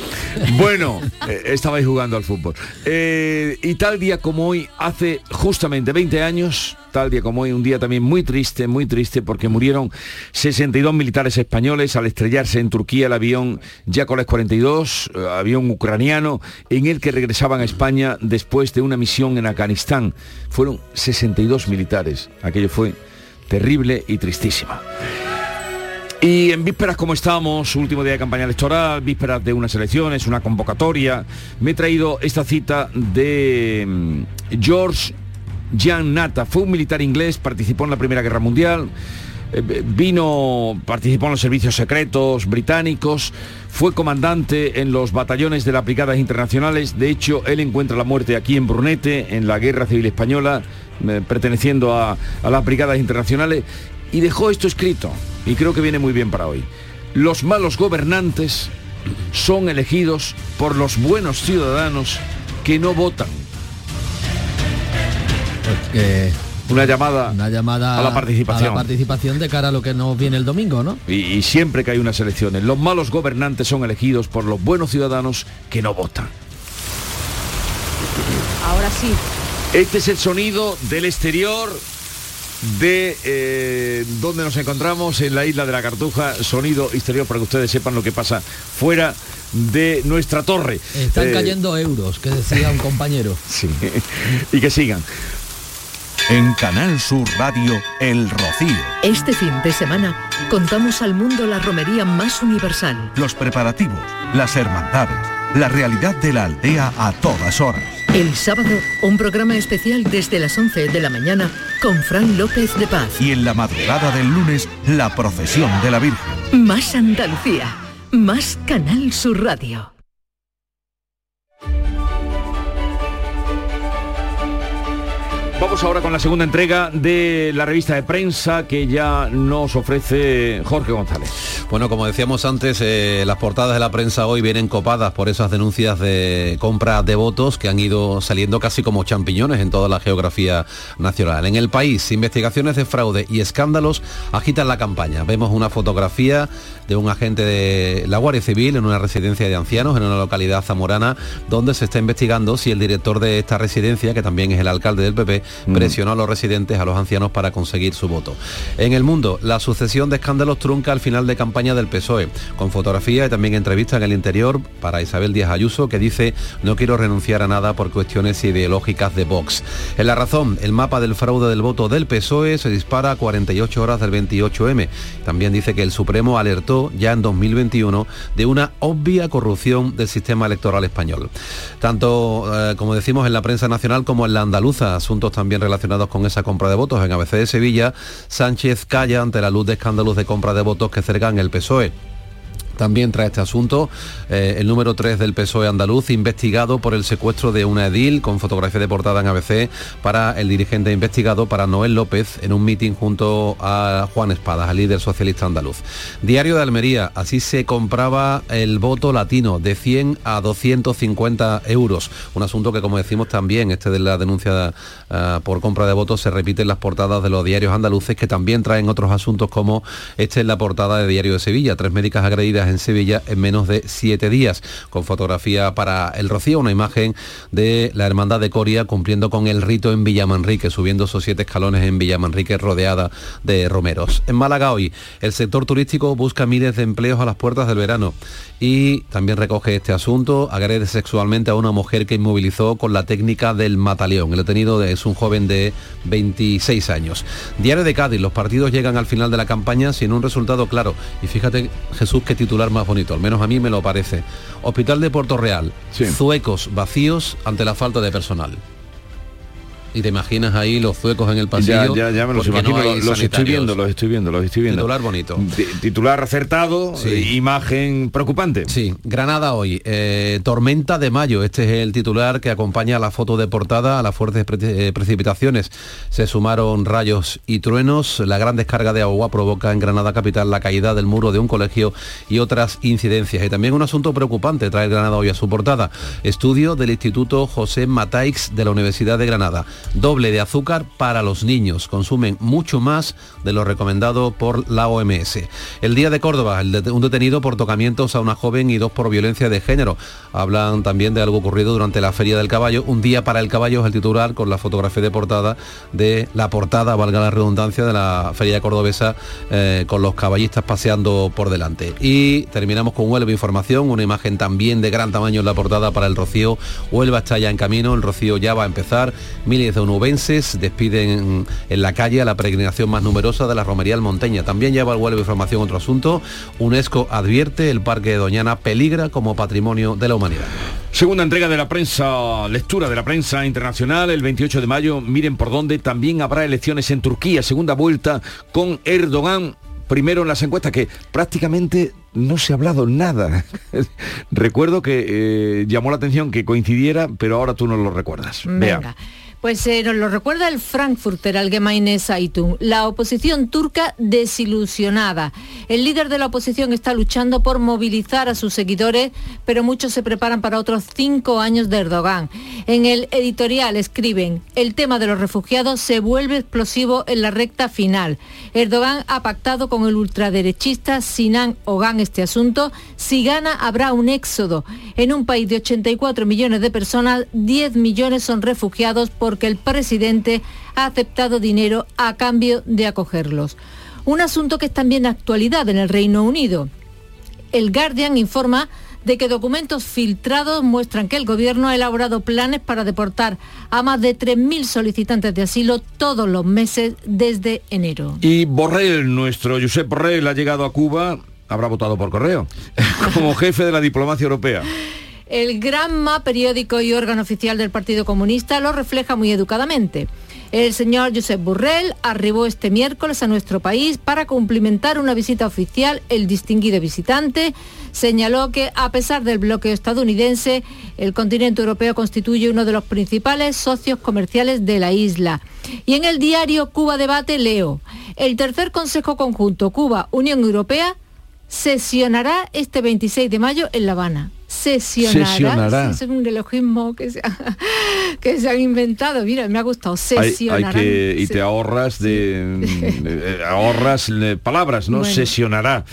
Bueno, eh, estabais jugando al fútbol. Eh, y tal día como hoy, hace justamente 20 años, tal día como hoy, un día también muy triste, muy triste, porque murieron 62 militares españoles al estrellarse en Turquía el avión Yakoles 42, eh, avión ucraniano, en el que regresaban a España después de una misión en Afganistán. Fueron 62 militares. Aquello fue terrible y tristísima. Y en vísperas como estamos, último día de campaña electoral, vísperas de unas elecciones, una convocatoria, me he traído esta cita de mm, George Jan Nata. Fue un militar inglés, participó en la Primera Guerra Mundial, vino, participó en los servicios secretos británicos, fue comandante en los batallones de las brigadas internacionales. De hecho, él encuentra la muerte aquí en Brunete, en la Guerra Civil Española, eh, perteneciendo a, a las brigadas internacionales, y dejó esto escrito, y creo que viene muy bien para hoy. Los malos gobernantes son elegidos por los buenos ciudadanos que no votan. Una llamada, una llamada a la participación. a la participación de cara a lo que nos viene el domingo, ¿no? Y, y siempre que hay unas elecciones, los malos gobernantes son elegidos por los buenos ciudadanos que no votan. Ahora sí. Este es el sonido del exterior de eh, donde nos encontramos en la isla de la Cartuja, sonido exterior para que ustedes sepan lo que pasa fuera de nuestra torre. Están Eh, cayendo euros, que decía un compañero. Sí, y que sigan. En Canal Sur Radio, El Rocío. Este fin de semana contamos al mundo la romería más universal. Los preparativos, las hermandades, la realidad de la aldea a todas horas. El sábado, un programa especial desde las 11 de la mañana con Fran López de Paz. Y en la madrugada del lunes, la procesión de la Virgen. Más Andalucía, más Canal Sur Radio. Vamos ahora con la segunda entrega de la revista de prensa que ya nos ofrece Jorge González. Bueno, como decíamos antes, eh, las portadas de la prensa hoy vienen copadas por esas denuncias de compra de votos que han ido saliendo casi como champiñones en toda la geografía nacional. En el país, investigaciones de fraude y escándalos agitan la campaña. Vemos una fotografía de un agente de la Guardia Civil en una residencia de ancianos en una localidad zamorana donde se está investigando si el director de esta residencia, que también es el alcalde del PP, presionó a los residentes, a los ancianos para conseguir su voto. En el mundo, la sucesión de escándalos trunca al final de campaña del PSOE, con fotografía y también entrevista en el interior para Isabel Díaz Ayuso, que dice no quiero renunciar a nada por cuestiones ideológicas de Vox. En la razón, el mapa del fraude del voto del PSOE se dispara a 48 horas del 28M. También dice que el Supremo alertó ya en 2021 de una obvia corrupción del sistema electoral español. Tanto, eh, como decimos, en la prensa nacional como en la andaluza, asuntos también relacionados con esa compra de votos. En ABC de Sevilla, Sánchez calla ante la luz de escándalos de compra de votos que cercan el PSOE. También trae este asunto eh, el número 3 del PSOE andaluz, investigado por el secuestro de una edil con fotografía de portada en ABC para el dirigente investigado para Noel López en un mitin junto a Juan Espadas, al líder socialista andaluz. Diario de Almería, así se compraba el voto latino de 100 a 250 euros. Un asunto que, como decimos también, este de la denuncia ah, por compra de votos se repite en las portadas de los diarios andaluces que también traen otros asuntos como este en la portada de Diario de Sevilla. Tres médicas agredidas en Sevilla en menos de siete días, con fotografía para el Rocío, una imagen de la Hermandad de Coria cumpliendo con el rito en Villamanrique, subiendo esos siete escalones en Villamanrique rodeada de romeros. En Málaga hoy, el sector turístico busca miles de empleos a las puertas del verano y también recoge este asunto, agrede sexualmente a una mujer que inmovilizó con la técnica del mataleón. El detenido es un joven de 26 años. Diario de Cádiz, los partidos llegan al final de la campaña sin un resultado claro. Y fíjate, Jesús, qué titular titular más bonito, al menos a mí me lo parece. Hospital de Puerto Real, zuecos vacíos ante la falta de personal y te imaginas ahí los zuecos en el pasillo. Ya, ya, me los imagino, los, estoy viendo, los estoy viendo, los estoy viendo. Titular bonito. titular acertado, eh, imagen preocupante. Sí, Granada hoy, eh, tormenta de mayo, este es el titular que acompaña la foto de portada a las fuertes eh, precipitaciones. Se sumaron rayos y truenos, la gran descarga de agua provoca en Granada capital la caída del muro de un colegio y otras incidencias. Y también un asunto preocupante trae Granada hoy a su portada. Estudio del Instituto José Mataix de la Universidad de Granada doble de azúcar para los niños. Consumen mucho más de lo recomendado por la OMS. El Día de Córdoba, un detenido por tocamientos a una joven y dos por violencia de género. Hablan también de algo ocurrido durante la Feria del Caballo. Un día para el caballo es el titular con la fotografía de portada de la portada, valga la redundancia, de la Feria Cordobesa eh, con los caballistas paseando por delante. Y terminamos con Huelva Información, una imagen también de gran tamaño en la portada para el Rocío. Huelva está ya en camino, el Rocío ya va a empezar. Mil 10 onubenses despiden en la calle a la peregrinación más numerosa de la Romería del Monteña. También lleva el huelgo información otro asunto. UNESCO advierte el Parque de Doñana peligra como patrimonio de la humanidad. Segunda entrega de la prensa, lectura de la prensa internacional, el 28 de mayo, miren por dónde, también habrá elecciones en Turquía, segunda vuelta con Erdogan, primero en las encuestas, que prácticamente no se ha hablado nada. Recuerdo que eh, llamó la atención que coincidiera, pero ahora tú no lo recuerdas. Venga. Vea. Pues eh, nos lo recuerda el Frankfurter Allgemeine Zeitung, la oposición turca desilusionada. El líder de la oposición está luchando por movilizar a sus seguidores, pero muchos se preparan para otros cinco años de Erdogan. En el editorial escriben, el tema de los refugiados se vuelve explosivo en la recta final. Erdogan ha pactado con el ultraderechista Sinan Ogan este asunto. Si gana, habrá un éxodo. En un país de 84 millones de personas, 10 millones son refugiados por porque el presidente ha aceptado dinero a cambio de acogerlos. Un asunto que es también actualidad en el Reino Unido. El Guardian informa de que documentos filtrados muestran que el gobierno ha elaborado planes para deportar a más de 3.000 solicitantes de asilo todos los meses desde enero. Y Borrell, nuestro Josep Borrell, ha llegado a Cuba, habrá votado por correo, como jefe de la diplomacia europea. El Granma, periódico y órgano oficial del Partido Comunista, lo refleja muy educadamente. El señor Josep Burrell arribó este miércoles a nuestro país para cumplimentar una visita oficial. El distinguido visitante señaló que, a pesar del bloqueo estadounidense, el continente europeo constituye uno de los principales socios comerciales de la isla. Y en el diario Cuba Debate leo, el tercer Consejo Conjunto Cuba-Unión Europea sesionará este 26 de mayo en La Habana sesionará. Es un elogismo que se, que se han inventado. Mira, me ha gustado. Sesionará. y te ahorras de, eh, ahorras palabras, ¿no? Sesionará.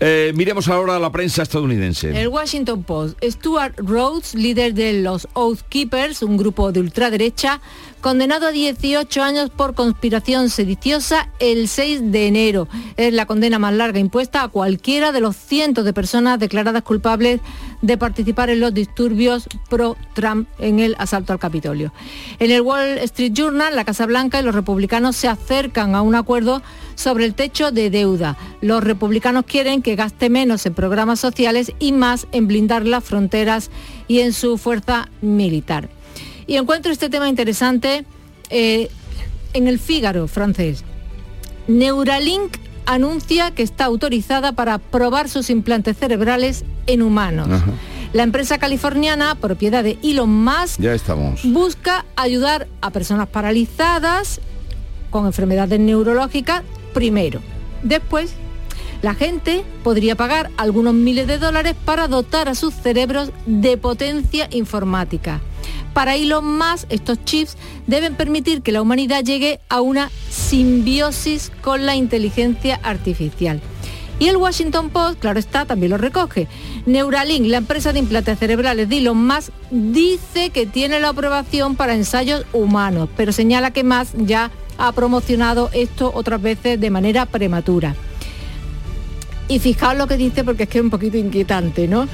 Eh, miremos ahora la prensa estadounidense. El Washington Post. Stuart Rhodes, líder de los Oath Keepers, un grupo de ultraderecha, condenado a 18 años por conspiración sediciosa el 6 de enero. Es la condena más larga impuesta a cualquiera de los cientos de personas declaradas culpables de participar en los disturbios pro-Trump en el asalto al Capitolio. En el Wall Street Journal, la Casa Blanca y los republicanos se acercan a un acuerdo sobre el techo de deuda. Los republicanos quieren que gaste menos en programas sociales y más en blindar las fronteras y en su fuerza militar. Y encuentro este tema interesante eh, en el Fígaro francés. Neuralink anuncia que está autorizada para probar sus implantes cerebrales en humanos. La empresa californiana, propiedad de Elon Musk, ya estamos. busca ayudar a personas paralizadas con enfermedades neurológicas primero. Después, la gente podría pagar algunos miles de dólares para dotar a sus cerebros de potencia informática. Para Elon Musk, estos chips deben permitir que la humanidad llegue a una simbiosis con la inteligencia artificial. Y el Washington Post, claro está, también lo recoge. Neuralink, la empresa de implantes cerebrales de Elon Musk, dice que tiene la aprobación para ensayos humanos, pero señala que Musk ya ha promocionado esto otras veces de manera prematura. Y fijaos lo que dice porque es que es un poquito inquietante, ¿no?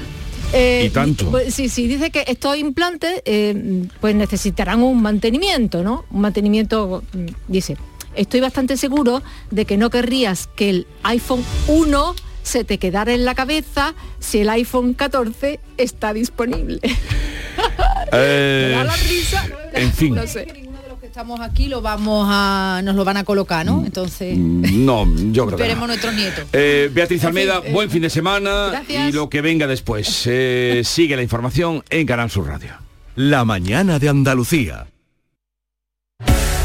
Eh, y tanto. Pues, sí, sí, dice que estos implantes eh, pues necesitarán un mantenimiento, ¿no? Un mantenimiento, mm, dice, estoy bastante seguro de que no querrías que el iPhone 1 se te quedara en la cabeza si el iPhone 14 está disponible. Eh, Me da la risa. en fin. No sé. Estamos aquí, lo vamos a, nos lo van a colocar, ¿no? Entonces, No, yo creo que veremos no. nuestros nietos. Eh, Beatriz Almeida, fin, eh, buen fin de semana gracias. y lo que venga después. Eh, sigue la información en Canal Sur Radio. La mañana de Andalucía.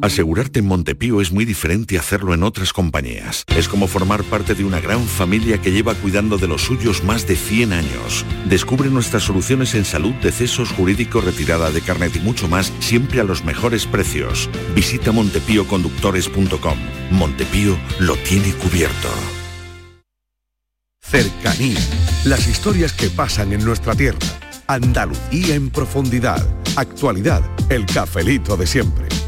Asegurarte en Montepío es muy diferente a hacerlo en otras compañías. Es como formar parte de una gran familia que lleva cuidando de los suyos más de 100 años. Descubre nuestras soluciones en salud, decesos, jurídico, retirada de carnet y mucho más, siempre a los mejores precios. Visita montepíoconductores.com. Montepío lo tiene cubierto. Cercanía. Las historias que pasan en nuestra tierra. Andalucía en profundidad. Actualidad. El cafelito de siempre.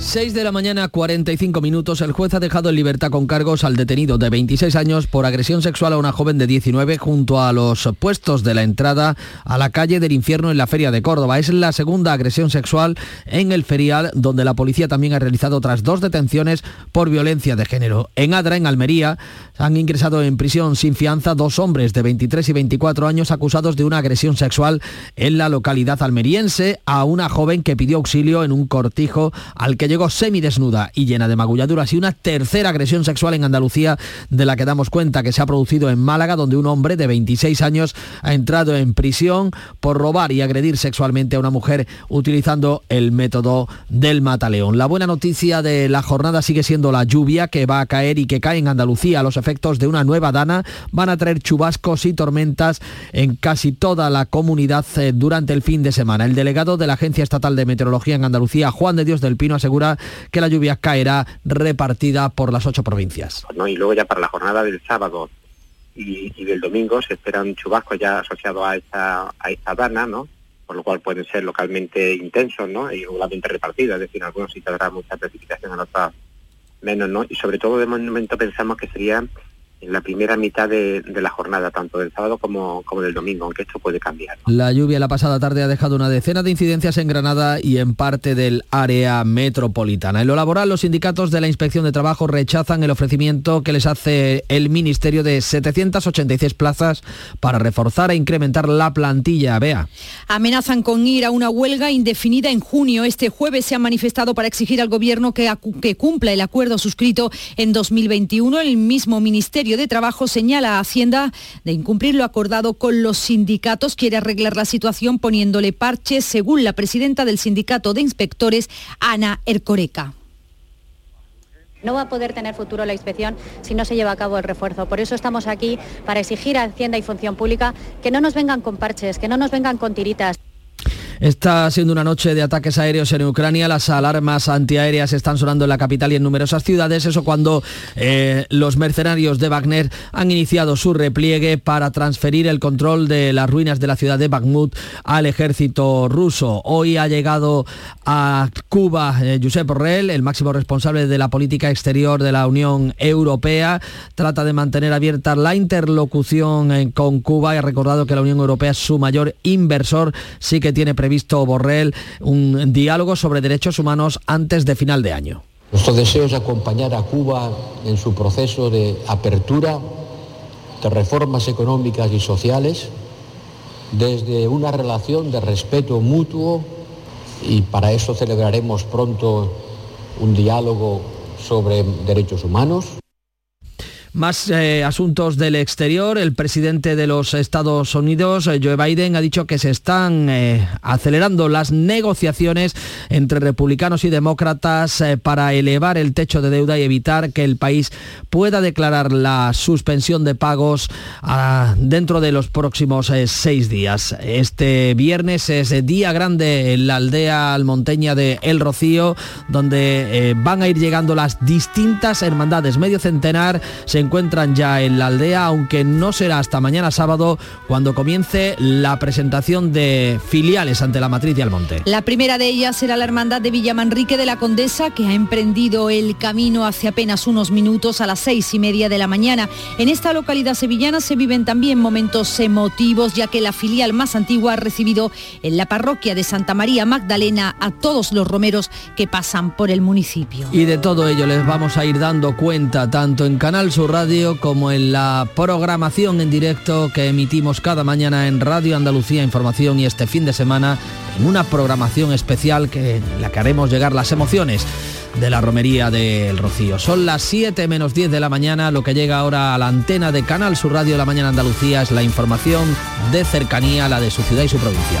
6 de la mañana, 45 minutos. El juez ha dejado en libertad con cargos al detenido de 26 años por agresión sexual a una joven de 19 junto a los puestos de la entrada a la calle del infierno en la Feria de Córdoba. Es la segunda agresión sexual en el ferial, donde la policía también ha realizado otras dos detenciones por violencia de género. En Adra, en Almería, han ingresado en prisión sin fianza dos hombres de 23 y 24 años acusados de una agresión sexual en la localidad almeriense a una joven que pidió auxilio en un cortijo al que llegó semidesnuda y llena de magulladuras y una tercera agresión sexual en Andalucía de la que damos cuenta que se ha producido en Málaga donde un hombre de 26 años ha entrado en prisión por robar y agredir sexualmente a una mujer utilizando el método del mataleón. La buena noticia de la jornada sigue siendo la lluvia que va a caer y que cae en Andalucía. Los efectos de una nueva dana van a traer chubascos y tormentas en casi toda la comunidad eh, durante el fin de semana. El delegado de la Agencia Estatal de Meteorología en Andalucía, Juan de Dios del Pino, asegura que la lluvia caerá repartida por las ocho provincias. ¿no? Y luego ya para la jornada del sábado y, del domingo se esperan chubascos ya asociados a esta, a esta dana, ¿no? Por lo cual pueden ser localmente intensos, ¿no? Y regularmente repartidos, es decir, en algunos sí tendrá mucha precipitación, en otros menos, ¿no? Y sobre todo de momento pensamos que sería en la primera mitad de, de la jornada, tanto del sábado como, como del domingo, aunque esto puede cambiar. La lluvia la pasada tarde ha dejado una decena de incidencias en Granada y en parte del área metropolitana. En lo laboral, los sindicatos de la Inspección de Trabajo rechazan el ofrecimiento que les hace el Ministerio de 786 plazas para reforzar e incrementar la plantilla. Bea. Amenazan con ir a una huelga indefinida en junio. Este jueves se han manifestado para exigir al Gobierno que cumpla el acuerdo suscrito en 2021. El mismo Ministerio de Trabajo señala a Hacienda de incumplir lo acordado con los sindicatos. Quiere arreglar la situación poniéndole parches, según la presidenta del Sindicato de Inspectores, Ana Ercoreca. No va a poder tener futuro la inspección si no se lleva a cabo el refuerzo. Por eso estamos aquí para exigir a Hacienda y Función Pública que no nos vengan con parches, que no nos vengan con tiritas. Está siendo una noche de ataques aéreos en Ucrania. Las alarmas antiaéreas están sonando en la capital y en numerosas ciudades. Eso cuando eh, los mercenarios de Wagner han iniciado su repliegue para transferir el control de las ruinas de la ciudad de Bakhmut al ejército ruso. Hoy ha llegado a Cuba eh, Josep Borrell, el máximo responsable de la política exterior de la Unión Europea. Trata de mantener abierta la interlocución eh, con Cuba y ha recordado que la Unión Europea es su mayor inversor. Sí que tiene previsto Borrell un diálogo sobre derechos humanos antes de final de año. Nuestro deseo es acompañar a Cuba en su proceso de apertura, de reformas económicas y sociales, desde una relación de respeto mutuo y para eso celebraremos pronto un diálogo sobre derechos humanos. Más eh, asuntos del exterior. El presidente de los Estados Unidos, eh, Joe Biden, ha dicho que se están eh, acelerando las negociaciones entre republicanos y demócratas para elevar el techo de deuda y evitar que el país pueda declarar la suspensión de pagos ah, dentro de los próximos seis días. Este viernes es día grande en la aldea almonteña de El Rocío, donde van a ir llegando las distintas hermandades medio centenar encuentran ya en la aldea, aunque no será hasta mañana sábado cuando comience la presentación de filiales ante la matriz de Almonte. La primera de ellas será la Hermandad de Villamanrique de la Condesa, que ha emprendido el camino hace apenas unos minutos a las seis y media de la mañana. En esta localidad sevillana se viven también momentos emotivos, ya que la filial más antigua ha recibido en la parroquia de Santa María Magdalena a todos los romeros que pasan por el municipio. Y de todo ello les vamos a ir dando cuenta tanto en Canal Sur Radio como en la programación en directo que emitimos cada mañana en Radio Andalucía Información y este fin de semana en una programación especial que la que haremos llegar las emociones de la romería del Rocío. Son las 7 menos 10 de la mañana, lo que llega ahora a la antena de Canal Sur Radio La Mañana Andalucía es la información de cercanía, la de su ciudad y su provincia.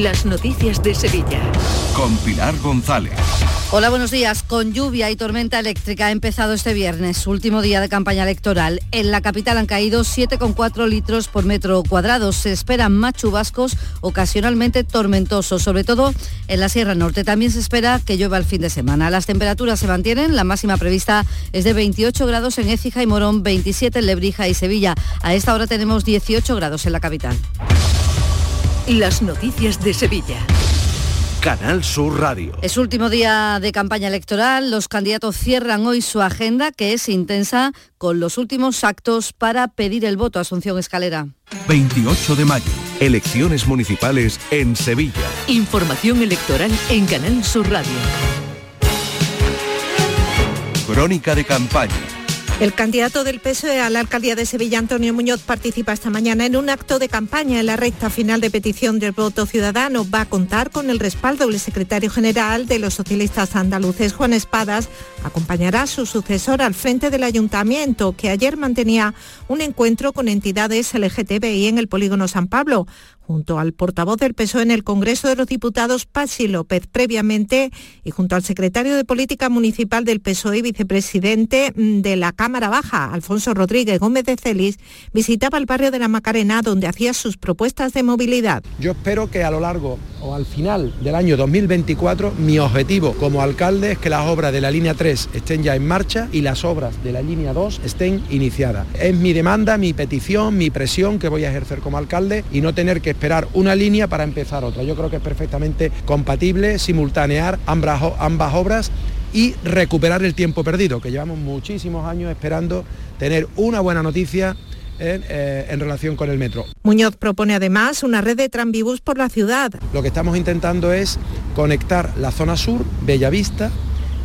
las noticias de Sevilla. Con Pilar González. Hola, buenos días. Con lluvia y tormenta eléctrica ha empezado este viernes, último día de campaña electoral. En la capital han caído 7,4 litros por metro cuadrado. Se esperan más chubascos, ocasionalmente tormentosos, sobre todo en la Sierra Norte. También se espera que llueva el fin de semana. Las temperaturas se mantienen. La máxima prevista es de 28 grados en Écija y Morón, 27 en Lebrija y Sevilla. A esta hora tenemos 18 grados en la capital. Las noticias de Sevilla. Canal Sur Radio. Es último día de campaña electoral. Los candidatos cierran hoy su agenda, que es intensa, con los últimos actos para pedir el voto a Asunción Escalera. 28 de mayo. Elecciones municipales en Sevilla. Información electoral en Canal Sur Radio. Crónica de campaña el candidato del PSOE a la alcaldía de Sevilla, Antonio Muñoz, participa esta mañana en un acto de campaña en la recta final de petición del voto ciudadano. Va a contar con el respaldo del secretario general de los socialistas andaluces, Juan Espadas. Acompañará a su sucesor al frente del ayuntamiento, que ayer mantenía un encuentro con entidades LGTBI en el polígono San Pablo junto al portavoz del PSOE en el Congreso de los Diputados, Pachi López, previamente, y junto al secretario de Política Municipal del PSOE y vicepresidente mm, de la Cámara Baja, Alfonso Rodríguez Gómez de Celis, visitaba el barrio de la Macarena, donde hacía sus propuestas de movilidad. Yo espero que a lo largo o al final del año 2024, mi objetivo como alcalde es que las obras de la línea 3 estén ya en marcha y las obras de la línea 2 estén iniciadas. Es mi demanda, mi petición, mi presión que voy a ejercer como alcalde y no tener que esperar una línea para empezar otra. Yo creo que es perfectamente compatible simultanear ambas, ambas obras y recuperar el tiempo perdido, que llevamos muchísimos años esperando tener una buena noticia en, eh, en, relación con el metro. Muñoz propone además una red de tranvibús por la ciudad. Lo que estamos intentando es conectar la zona sur, Bellavista,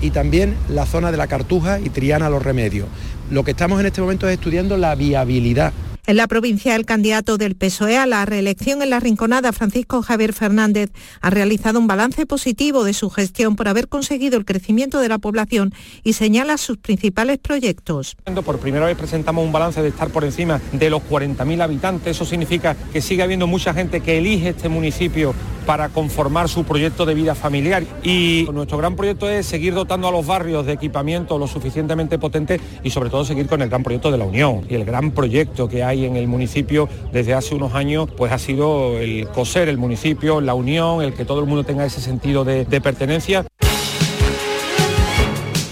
y también la zona de la Cartuja y Triana Los Remedios. Lo que estamos en este momento es estudiando la viabilidad en la provincia, el candidato del PSOE a la reelección en la Rinconada, Francisco Javier Fernández, ha realizado un balance positivo de su gestión por haber conseguido el crecimiento de la población y señala sus principales proyectos. Por primera vez presentamos un balance de estar por encima de los 40.000 habitantes. Eso significa que sigue habiendo mucha gente que elige este municipio para conformar su proyecto de vida familiar. Y nuestro gran proyecto es seguir dotando a los barrios de equipamiento lo suficientemente potente y sobre todo seguir con el gran proyecto de la Unión. Y el gran proyecto que hay en el municipio desde hace unos años, pues ha sido el coser el municipio, la unión, el que todo el mundo tenga ese sentido de, de pertenencia.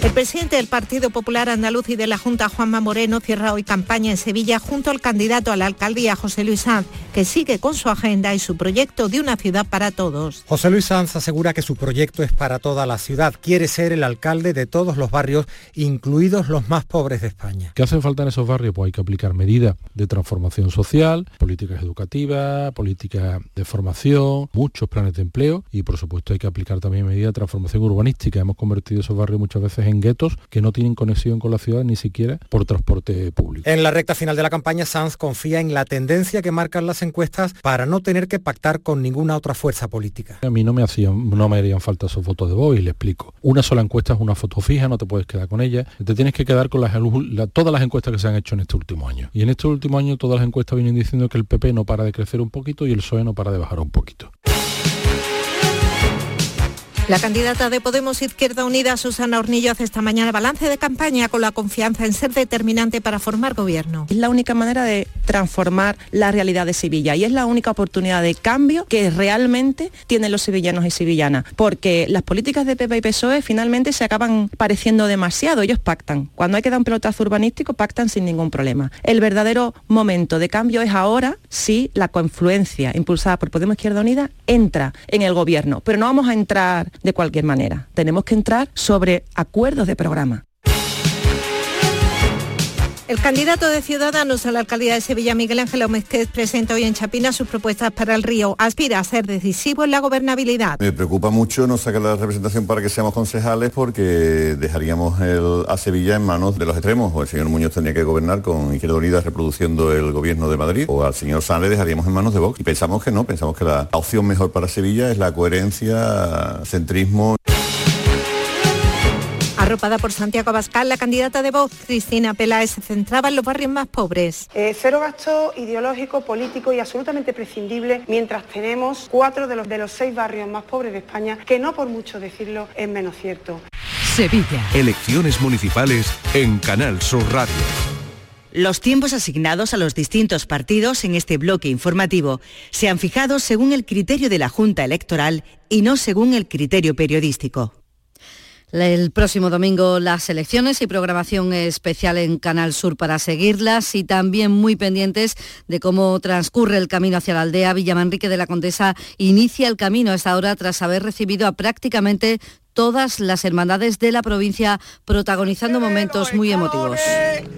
El presidente del Partido Popular Andaluz y de la Junta, Juanma Moreno, cierra hoy campaña en Sevilla junto al candidato a la alcaldía, José Luis Sanz, que sigue con su agenda y su proyecto de una ciudad para todos. José Luis Sanz asegura que su proyecto es para toda la ciudad. Quiere ser el alcalde de todos los barrios, incluidos los más pobres de España. ¿Qué hacen falta en esos barrios? Pues hay que aplicar medidas de transformación social, políticas educativas, políticas de formación, muchos planes de empleo y por supuesto hay que aplicar también medidas de transformación urbanística. Hemos convertido esos barrios muchas veces en en guetos que no tienen conexión con la ciudad ni siquiera por transporte público. En la recta final de la campaña, Sanz confía en la tendencia que marcan las encuestas para no tener que pactar con ninguna otra fuerza política. A mí no me hacían, no me harían falta esos votos de voz y le explico. Una sola encuesta es una foto fija, no te puedes quedar con ella. Te tienes que quedar con las, todas las encuestas que se han hecho en este último año. Y en este último año todas las encuestas vienen diciendo que el PP no para de crecer un poquito y el PSOE no para de bajar un poquito. La candidata de Podemos Izquierda Unida, Susana Hornillo, hace esta mañana balance de campaña con la confianza en ser determinante para formar gobierno. Es la única manera de transformar la realidad de Sevilla y es la única oportunidad de cambio que realmente tienen los sevillanos y sevillanas, porque las políticas de PP y PSOE finalmente se acaban pareciendo demasiado, ellos pactan. Cuando hay que dar un pelotazo urbanístico, pactan sin ningún problema. El verdadero momento de cambio es ahora si la confluencia impulsada por Podemos Izquierda Unida entra en el gobierno, pero no vamos a entrar de cualquier manera. Tenemos que entrar sobre acuerdos de programa. El candidato de Ciudadanos a la alcaldía de Sevilla, Miguel Ángel Omezquez, presenta hoy en Chapina sus propuestas para el río. Aspira a ser decisivo en la gobernabilidad. Me preocupa mucho no sacar la representación para que seamos concejales porque dejaríamos a Sevilla en manos de los extremos. O el señor Muñoz tendría que gobernar con Izquierda Unida reproduciendo el gobierno de Madrid. O al señor Sánchez dejaríamos en manos de Vox. Y pensamos que no, pensamos que la opción mejor para Sevilla es la coherencia, centrismo. Arropada por Santiago Abascal, la candidata de voz, Cristina Peláez, se centraba en los barrios más pobres. Eh, cero gasto ideológico, político y absolutamente prescindible mientras tenemos cuatro de los, de los seis barrios más pobres de España, que no por mucho decirlo es menos cierto. Sevilla. Elecciones municipales en Canal Sur Radio. Los tiempos asignados a los distintos partidos en este bloque informativo se han fijado según el criterio de la Junta Electoral y no según el criterio periodístico. El próximo domingo las elecciones y programación especial en Canal Sur para seguirlas y también muy pendientes de cómo transcurre el camino hacia la aldea. Villamanrique de la Condesa inicia el camino a esta hora tras haber recibido a prácticamente todas las hermandades de la provincia protagonizando momentos muy emotivos.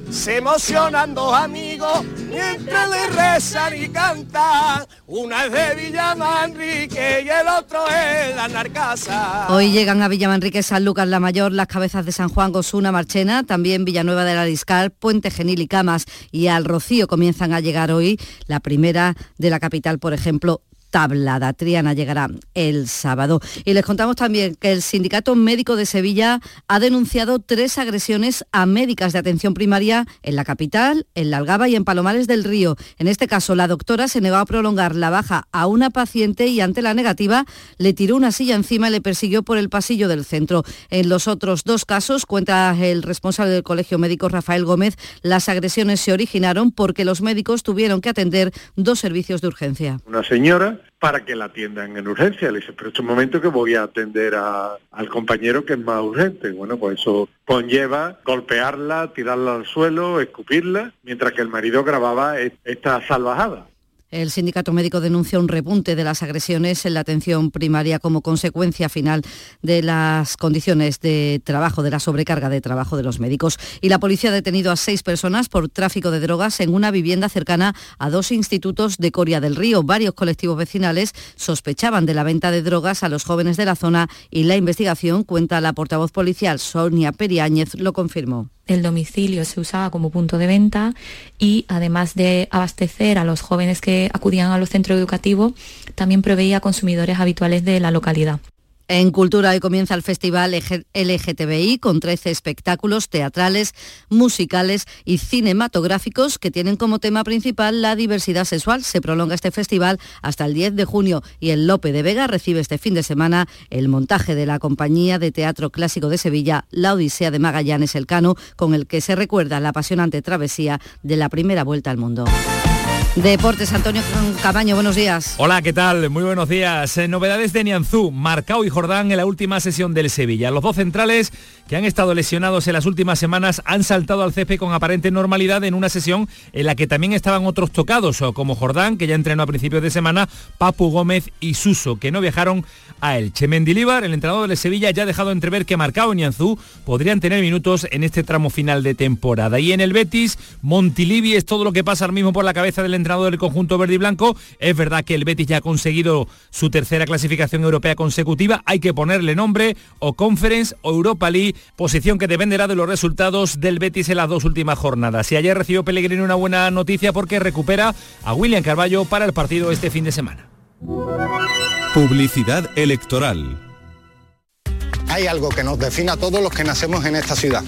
Se emocionan dos amigos mientras le rezan y cantan. Una es de Villamanrique y el otro es la Narcasa. Hoy llegan a Villamanrique, San Lucas la Mayor, las cabezas de San Juan, Gosuna, Marchena, también Villanueva de la Discal, Puente Genil y Camas y al Rocío comienzan a llegar hoy. La primera de la capital, por ejemplo, tablada. Triana llegará el sábado. Y les contamos también que el Sindicato Médico de Sevilla ha denunciado tres agresiones a médicas de atención primaria en la capital, en La Algaba y en Palomares del Río. En este caso, la doctora se negó a prolongar la baja a una paciente y ante la negativa le tiró una silla encima y le persiguió por el pasillo del centro. En los otros dos casos, cuenta el responsable del Colegio Médico Rafael Gómez, las agresiones se originaron porque los médicos tuvieron que atender dos servicios de urgencia. Una señora para que la atiendan en urgencia. Le dice, pero es un momento que voy a atender al compañero que es más urgente. Bueno, pues eso conlleva golpearla, tirarla al suelo, escupirla, mientras que el marido grababa e-, esta salvajada. El sindicato médico denuncia un repunte de las agresiones en la atención primaria como consecuencia final de las condiciones de trabajo, de la sobrecarga de trabajo de los médicos. Y la policía ha detenido a seis personas por tráfico de drogas en una vivienda cercana a dos institutos de Coria del Río. Varios colectivos vecinales sospechaban de la venta de drogas a los jóvenes de la zona y la investigación, cuenta la portavoz policial Sonia Periáñez, lo confirmó el domicilio se usaba como punto de venta y además de abastecer a los jóvenes que acudían a los centros educativos, también proveía a consumidores habituales de la localidad. En Cultura hoy comienza el Festival LGTBI con 13 espectáculos teatrales, musicales y cinematográficos que tienen como tema principal la diversidad sexual. Se prolonga este festival hasta el 10 de junio y el Lope de Vega recibe este fin de semana el montaje de la compañía de teatro clásico de Sevilla, La Odisea de Magallanes Elcano, con el que se recuerda la apasionante travesía de la primera vuelta al mundo. Deportes, Antonio Cabaño, buenos días. Hola, ¿qué tal? Muy buenos días. Eh, novedades de Nianzú, Marcao y Jordán en la última sesión del Sevilla. Los dos centrales que han estado lesionados en las últimas semanas han saltado al césped con aparente normalidad en una sesión en la que también estaban otros tocados, como Jordán, que ya entrenó a principios de semana, Papu Gómez y Suso, que no viajaron a Elche. Mendilíbar, el entrenador del Sevilla, ya ha dejado entrever que Marcao y Nianzú podrían tener minutos en este tramo final de temporada. Y en el Betis, Montilivi es todo lo que pasa ahora mismo por la cabeza del entrenador entrenador del conjunto verde y blanco. Es verdad que el Betis ya ha conseguido su tercera clasificación europea consecutiva. Hay que ponerle nombre o Conference o Europa League, posición que dependerá de los resultados del Betis en las dos últimas jornadas. Y ayer recibió Pellegrini una buena noticia porque recupera a William Carballo para el partido este fin de semana. Publicidad electoral. Hay algo que nos define a todos los que nacemos en esta ciudad.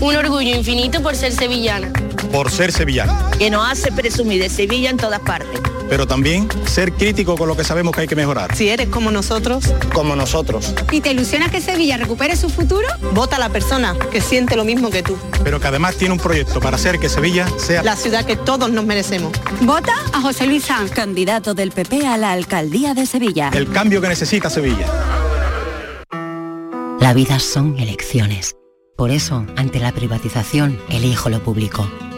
Un orgullo infinito por ser sevillana. Por ser sevillana. Que nos hace presumir de Sevilla en todas partes. Pero también ser crítico con lo que sabemos que hay que mejorar. Si eres como nosotros. Como nosotros. ¿Y te ilusiona que Sevilla recupere su futuro? Vota a la persona que siente lo mismo que tú. Pero que además tiene un proyecto para hacer que Sevilla sea la ciudad que todos nos merecemos. Vota a José Luis Sanz, candidato del PP a la alcaldía de Sevilla. El cambio que necesita Sevilla. La vida son elecciones. Por eso, ante la privatización, elijo lo público.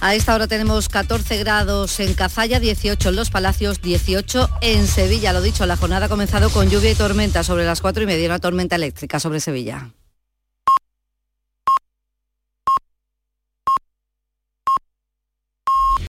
A esta hora tenemos 14 grados en Cazalla, 18 en Los Palacios, 18 en Sevilla. Lo dicho, la jornada ha comenzado con lluvia y tormenta sobre las 4 y media, una tormenta eléctrica sobre Sevilla.